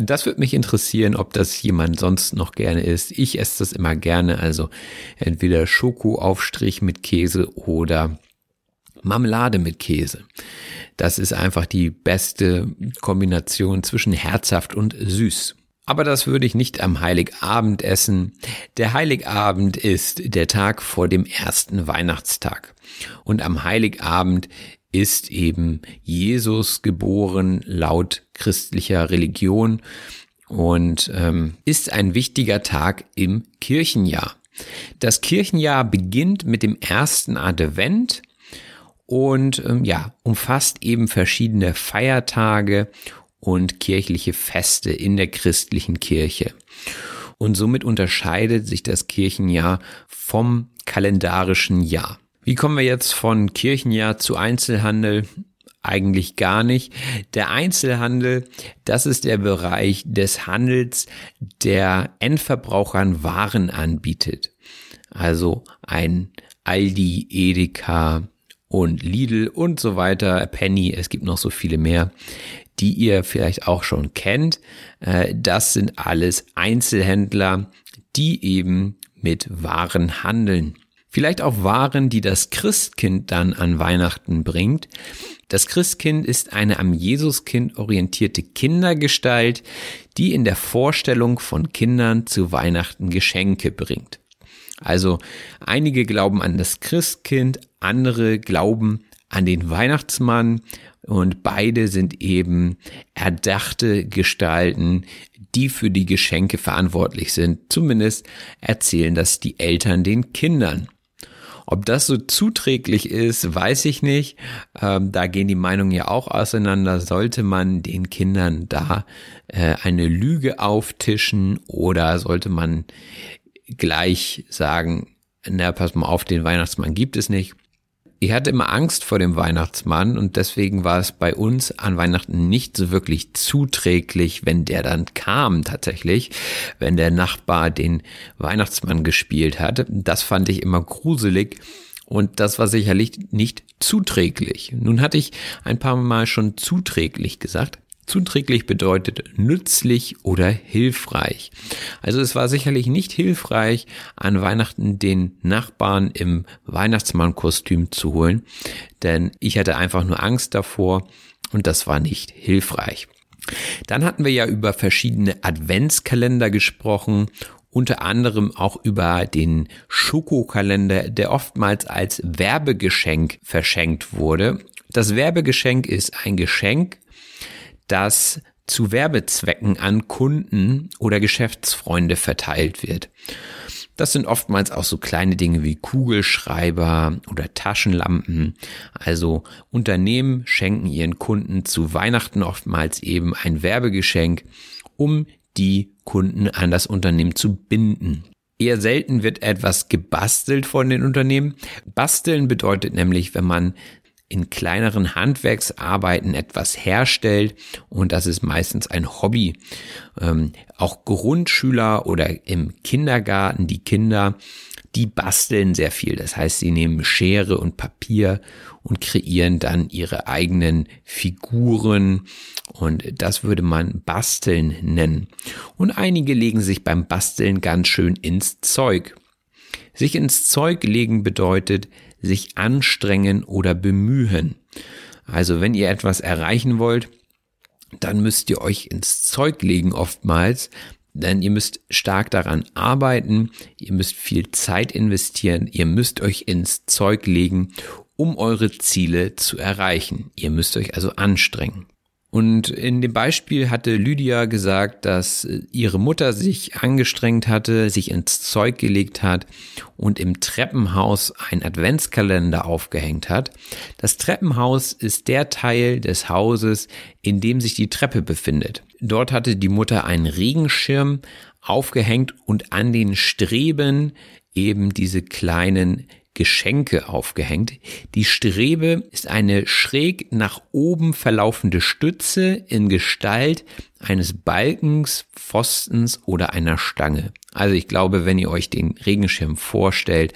das würde mich interessieren, ob das jemand sonst noch gerne isst. Ich esse das immer gerne. Also entweder Schokoaufstrich mit Käse oder Marmelade mit Käse. Das ist einfach die beste Kombination zwischen herzhaft und süß. Aber das würde ich nicht am Heiligabend essen. Der Heiligabend ist der Tag vor dem ersten Weihnachtstag. Und am Heiligabend ist eben Jesus geboren laut christlicher Religion und ähm, ist ein wichtiger Tag im Kirchenjahr. Das Kirchenjahr beginnt mit dem ersten Advent und ähm, ja, umfasst eben verschiedene Feiertage und kirchliche Feste in der christlichen Kirche. Und somit unterscheidet sich das Kirchenjahr vom kalendarischen Jahr. Wie kommen wir jetzt von Kirchenjahr zu Einzelhandel? Eigentlich gar nicht. Der Einzelhandel, das ist der Bereich des Handels, der Endverbrauchern Waren anbietet. Also ein Aldi, Edeka und Lidl und so weiter, Penny, es gibt noch so viele mehr die ihr vielleicht auch schon kennt. Äh, das sind alles Einzelhändler, die eben mit Waren handeln. Vielleicht auch Waren, die das Christkind dann an Weihnachten bringt. Das Christkind ist eine am Jesuskind orientierte Kindergestalt, die in der Vorstellung von Kindern zu Weihnachten Geschenke bringt. Also einige glauben an das Christkind, andere glauben an den Weihnachtsmann und beide sind eben erdachte Gestalten, die für die Geschenke verantwortlich sind. Zumindest erzählen das die Eltern den Kindern. Ob das so zuträglich ist, weiß ich nicht. Ähm, da gehen die Meinungen ja auch auseinander. Sollte man den Kindern da äh, eine Lüge auftischen oder sollte man gleich sagen, na, pass mal auf, den Weihnachtsmann gibt es nicht. Ich hatte immer Angst vor dem Weihnachtsmann und deswegen war es bei uns an Weihnachten nicht so wirklich zuträglich, wenn der dann kam tatsächlich, wenn der Nachbar den Weihnachtsmann gespielt hat. Das fand ich immer gruselig. Und das war sicherlich nicht zuträglich. Nun hatte ich ein paar Mal schon zuträglich gesagt. Zuträglich bedeutet nützlich oder hilfreich. Also es war sicherlich nicht hilfreich, an Weihnachten den Nachbarn im Weihnachtsmannkostüm zu holen, denn ich hatte einfach nur Angst davor und das war nicht hilfreich. Dann hatten wir ja über verschiedene Adventskalender gesprochen unter anderem auch über den Schokokalender, der oftmals als Werbegeschenk verschenkt wurde. Das Werbegeschenk ist ein Geschenk, das zu Werbezwecken an Kunden oder Geschäftsfreunde verteilt wird. Das sind oftmals auch so kleine Dinge wie Kugelschreiber oder Taschenlampen. Also Unternehmen schenken ihren Kunden zu Weihnachten oftmals eben ein Werbegeschenk, um die Kunden an das Unternehmen zu binden. Eher selten wird etwas gebastelt von den Unternehmen. Basteln bedeutet nämlich, wenn man in kleineren Handwerksarbeiten etwas herstellt und das ist meistens ein Hobby. Ähm, auch Grundschüler oder im Kindergarten, die Kinder die basteln sehr viel. Das heißt, sie nehmen Schere und Papier und kreieren dann ihre eigenen Figuren und das würde man basteln nennen. Und einige legen sich beim Basteln ganz schön ins Zeug. Sich ins Zeug legen bedeutet sich anstrengen oder bemühen. Also wenn ihr etwas erreichen wollt, dann müsst ihr euch ins Zeug legen oftmals, denn ihr müsst stark daran arbeiten, ihr müsst viel Zeit investieren, ihr müsst euch ins Zeug legen, um eure Ziele zu erreichen. Ihr müsst euch also anstrengen. Und in dem Beispiel hatte Lydia gesagt, dass ihre Mutter sich angestrengt hatte, sich ins Zeug gelegt hat und im Treppenhaus ein Adventskalender aufgehängt hat. Das Treppenhaus ist der Teil des Hauses, in dem sich die Treppe befindet. Dort hatte die Mutter einen Regenschirm aufgehängt und an den Streben eben diese kleinen Geschenke aufgehängt. Die Strebe ist eine schräg nach oben verlaufende Stütze in Gestalt eines Balkens, Pfostens oder einer Stange. Also ich glaube, wenn ihr euch den Regenschirm vorstellt,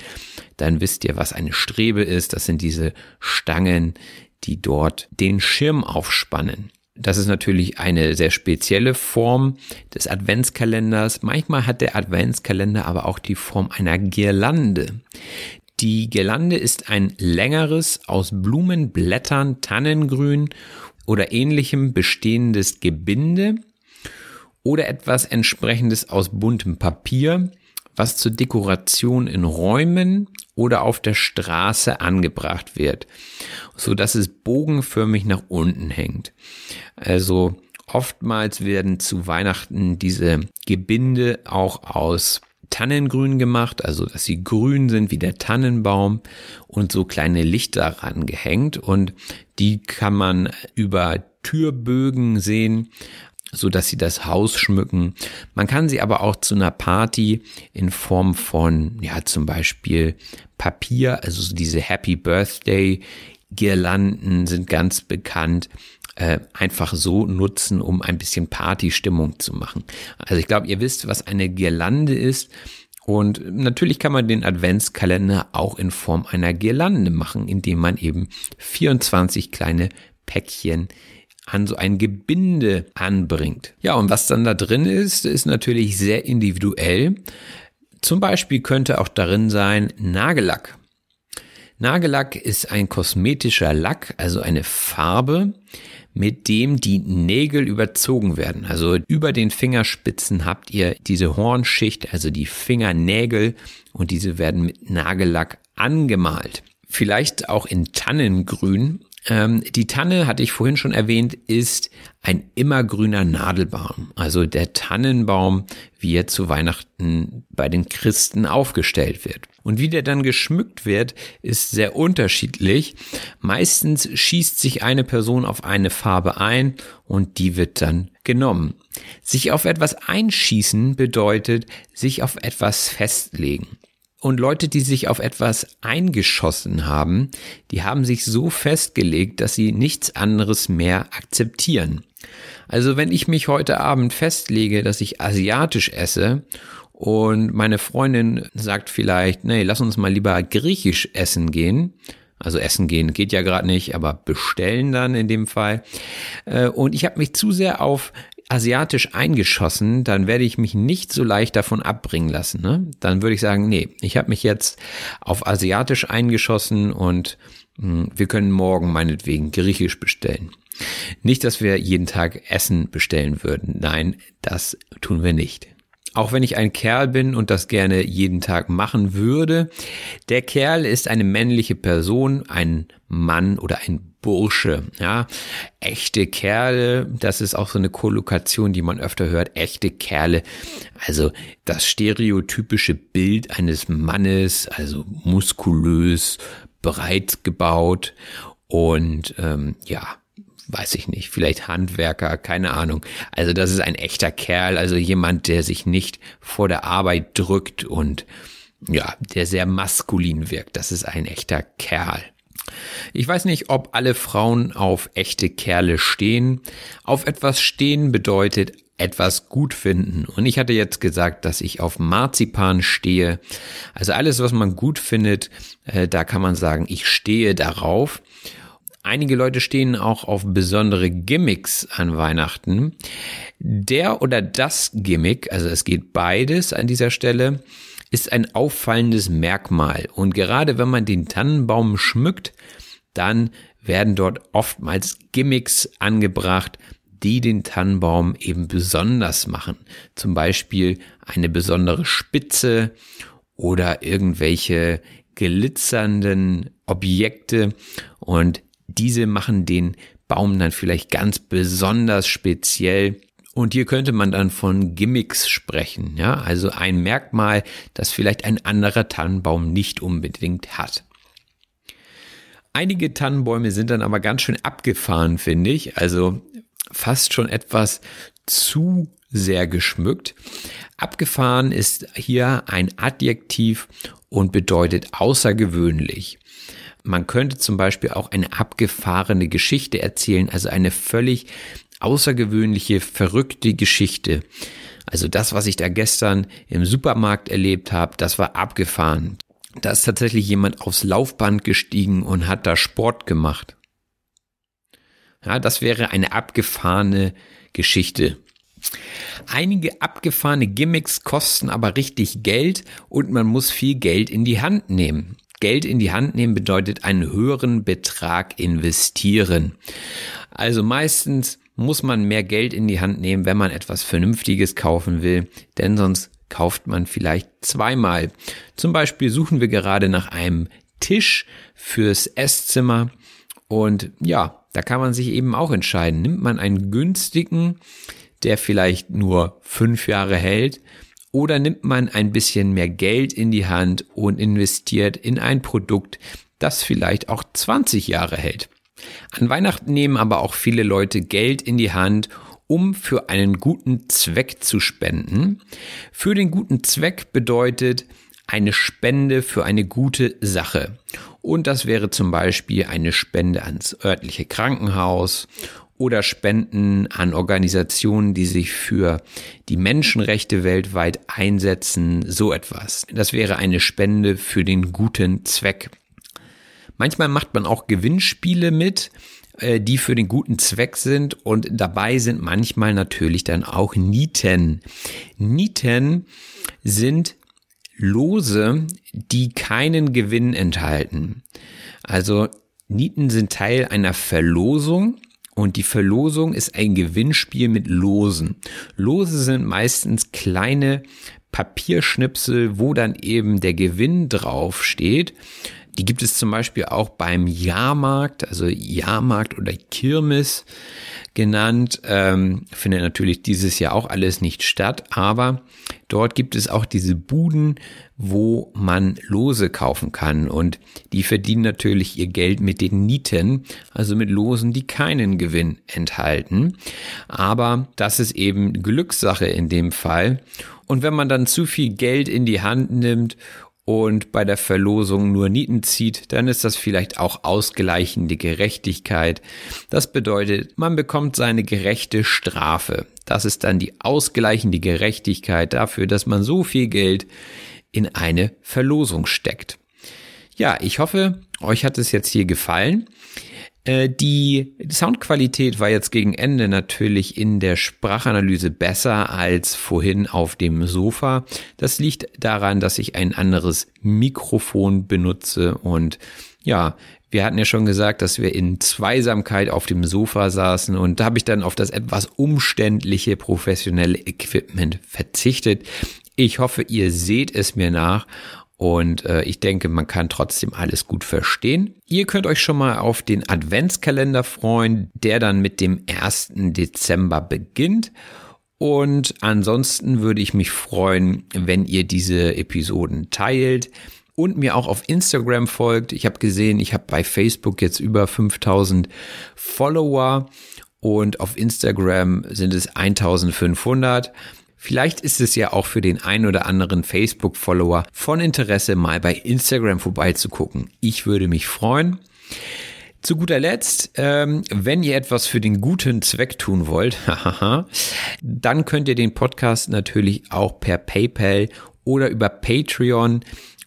dann wisst ihr, was eine Strebe ist. Das sind diese Stangen, die dort den Schirm aufspannen. Das ist natürlich eine sehr spezielle Form des Adventskalenders. Manchmal hat der Adventskalender aber auch die Form einer Girlande. Die Girlande ist ein längeres, aus Blumen, Blättern, Tannengrün oder ähnlichem bestehendes Gebinde oder etwas entsprechendes aus buntem Papier, was zur Dekoration in Räumen oder auf der Straße angebracht wird, so dass es bogenförmig nach unten hängt. Also oftmals werden zu Weihnachten diese Gebinde auch aus Tannengrün gemacht, also dass sie grün sind wie der Tannenbaum und so kleine Lichter rangehängt und die kann man über Türbögen sehen, so dass sie das Haus schmücken. Man kann sie aber auch zu einer Party in Form von, ja, zum Beispiel Papier, also diese Happy Birthday Girlanden sind ganz bekannt äh, einfach so nutzen, um ein bisschen Partystimmung zu machen. Also ich glaube, ihr wisst, was eine Girlande ist. Und natürlich kann man den Adventskalender auch in Form einer Girlande machen, indem man eben 24 kleine Päckchen an so ein Gebinde anbringt. Ja, und was dann da drin ist, ist natürlich sehr individuell. Zum Beispiel könnte auch darin sein Nagellack. Nagellack ist ein kosmetischer Lack, also eine Farbe, mit dem die Nägel überzogen werden. Also über den Fingerspitzen habt ihr diese Hornschicht, also die Fingernägel und diese werden mit Nagellack angemalt. Vielleicht auch in Tannengrün ähm, die Tanne, hatte ich vorhin schon erwähnt, ist ein immergrüner Nadelbaum. Also der Tannenbaum, wie er zu Weihnachten bei den Christen aufgestellt wird. Und wie der dann geschmückt wird, ist sehr unterschiedlich. Meistens schießt sich eine Person auf eine Farbe ein und die wird dann genommen. Sich auf etwas einschießen bedeutet sich auf etwas festlegen. Und Leute, die sich auf etwas eingeschossen haben, die haben sich so festgelegt, dass sie nichts anderes mehr akzeptieren. Also wenn ich mich heute Abend festlege, dass ich asiatisch esse und meine Freundin sagt vielleicht, nee, lass uns mal lieber griechisch essen gehen, also essen gehen geht ja gerade nicht, aber bestellen dann in dem Fall. Äh, und ich habe mich zu sehr auf asiatisch eingeschossen, dann werde ich mich nicht so leicht davon abbringen lassen. Ne? Dann würde ich sagen, nee, ich habe mich jetzt auf asiatisch eingeschossen und mh, hm, wir können morgen meinetwegen griechisch bestellen. Nicht, dass wir jeden Tag Essen bestellen würden. Nein, das tun wir nicht. Auch wenn ich ein Kerl bin und das gerne jeden Tag machen würde, der Kerl ist eine männliche Person, ein Mann oder ein Bursche, ja. Echte Kerle, das ist auch so eine Kollokation, die man öfter hört. Echte Kerle, also das stereotypische Bild eines Mannes, also muskulös, breit gebaut und ähm, ja, weiß ich nicht, vielleicht Handwerker, keine Ahnung. Also das ist ein echter Kerl, also jemand, der sich nicht vor der Arbeit drückt und ja, der sehr maskulin wirkt. Das ist ein echter Kerl. Ich weiß nicht, ob alle Frauen auf echte Kerle stehen. Auf etwas stehen bedeutet etwas gut finden. Und ich hatte jetzt gesagt, dass ich auf Marzipan stehe. Also alles, was man gut findet, äh, da kann man sagen, ich stehe darauf. Einige Leute stehen auch auf besondere Gimmicks an Weihnachten. Der oder das Gimmick, also es geht beides an dieser Stelle, ist ein auffallendes Merkmal. Und gerade wenn man den Tannenbaum schmückt, dann werden dort oftmals Gimmicks angebracht, die den Tannenbaum eben besonders machen. Zum Beispiel eine besondere Spitze oder irgendwelche glitzernden Objekte und diese machen den Baum dann vielleicht ganz besonders speziell. Und hier könnte man dann von Gimmicks sprechen, ja, also ein Merkmal, das vielleicht ein anderer Tannenbaum nicht unbedingt hat. Einige Tannenbäume sind dann aber ganz schön abgefahren, finde ich. Also fast schon etwas zu sehr geschmückt. Abgefahren ist hier ein Adjektiv und bedeutet außergewöhnlich. Man könnte zum Beispiel auch eine abgefahrene Geschichte erzählen, also eine völlig außergewöhnliche, verrückte Geschichte. Also das, was ich da gestern im Supermarkt erlebt habe, das war abgefahren. Da ist tatsächlich jemand aufs Laufband gestiegen und hat da Sport gemacht. Ja, das wäre eine abgefahrene Geschichte. Einige abgefahrene Gimmicks kosten aber richtig Geld und man muss viel Geld in die Hand nehmen. Geld in die Hand nehmen bedeutet einen höheren Betrag investieren. Also meistens muss man mehr Geld in die Hand nehmen, wenn man etwas Vernünftiges kaufen will, denn sonst kauft man vielleicht zweimal. Zum Beispiel suchen wir gerade nach einem Tisch fürs Esszimmer und ja, da kann man sich eben auch entscheiden. Nimmt man einen günstigen, der vielleicht nur fünf Jahre hält, oder nimmt man ein bisschen mehr Geld in die Hand und investiert in ein Produkt, das vielleicht auch 20 Jahre hält. An Weihnachten nehmen aber auch viele Leute Geld in die Hand, um für einen guten Zweck zu spenden. Für den guten Zweck bedeutet eine Spende für eine gute Sache. Und das wäre zum Beispiel eine Spende ans örtliche Krankenhaus oder Spenden an Organisationen, die sich für die Menschenrechte weltweit einsetzen, so etwas. Das wäre eine Spende für den guten Zweck. Manchmal macht man auch Gewinnspiele mit, äh, die für den guten Zweck sind und dabei sind manchmal natürlich dann auch Nieten. Nieten sind Lose, die keinen Gewinn enthalten. Also Nieten sind Teil einer Verlosung und die Verlosung ist ein Gewinnspiel mit Losen. Lose sind meistens kleine Papierschnipsel, wo dann eben der Gewinn drauf steht. Die gibt es zum Beispiel auch beim Jahrmarkt, also Jahrmarkt oder Kirmes genannt. Ähm, findet natürlich dieses Jahr auch alles nicht statt, aber dort gibt es auch diese Buden, wo man Lose kaufen kann und die verdienen natürlich ihr Geld mit den Nieten, also mit Losen, die keinen Gewinn enthalten. Aber das ist eben Glückssache in dem Fall. Und wenn man dann zu viel Geld in die Hand nimmt und bei der Verlosung nur Nieten zieht, dann ist das vielleicht auch ausgleichende Gerechtigkeit. Das bedeutet, man bekommt seine gerechte Strafe. Das ist dann die ausgleichende Gerechtigkeit dafür, dass man so viel Geld in eine Verlosung steckt. Ja, ich hoffe, euch hat es jetzt hier gefallen. Äh, die Soundqualität war jetzt gegen Ende natürlich in der Sprachanalyse besser als vorhin auf dem Sofa. Das liegt daran, dass ich ein anderes Mikrofon benutze und ja, wir hatten ja schon gesagt, dass wir in Zweisamkeit auf dem Sofa saßen und da habe ich dann auf das etwas umständliche professionelle Equipment verzichtet. Ich hoffe, ihr seht es mir nach und äh, ich denke, man kann trotzdem alles gut verstehen. Ihr könnt euch schon mal auf den Adventskalender freuen, der dann mit dem 1. Dezember beginnt. Und ansonsten würde ich mich freuen, wenn ihr diese Episoden teilt und mir auch auf Instagram folgt. Ich habe gesehen, ich habe bei Facebook jetzt über 5000 Follower und auf Instagram sind es 1500. Vielleicht ist es ja auch für den ein oder anderen Facebook-Follower von Interesse, mal bei Instagram vorbeizugucken. Ich würde mich freuen. Zu guter Letzt, ähm, wenn ihr etwas für den guten Zweck tun wollt, dann könnt ihr den Podcast natürlich auch per PayPal oder über Patreon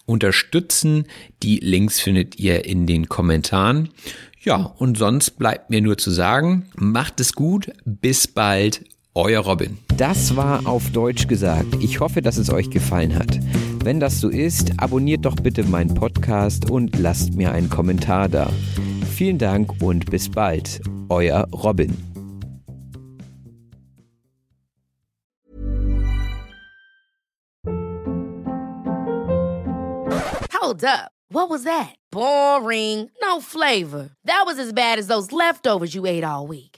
unterstützen. Die Links findet ihr in den Kommentaren. Ja, und sonst bleibt mir nur zu sagen, macht es gut, bis bald, euer Robin. Das war auf Deutsch gesagt. Ich hoffe, dass es euch gefallen hat. Wenn das so ist, abonniert doch bitte meinen Podcast und lasst mir einen Kommentar da. Vielen Dank und bis bald. Euer Robin. Hold up. What was that? Boring. No flavor. That was as bad as those leftovers you ate all week.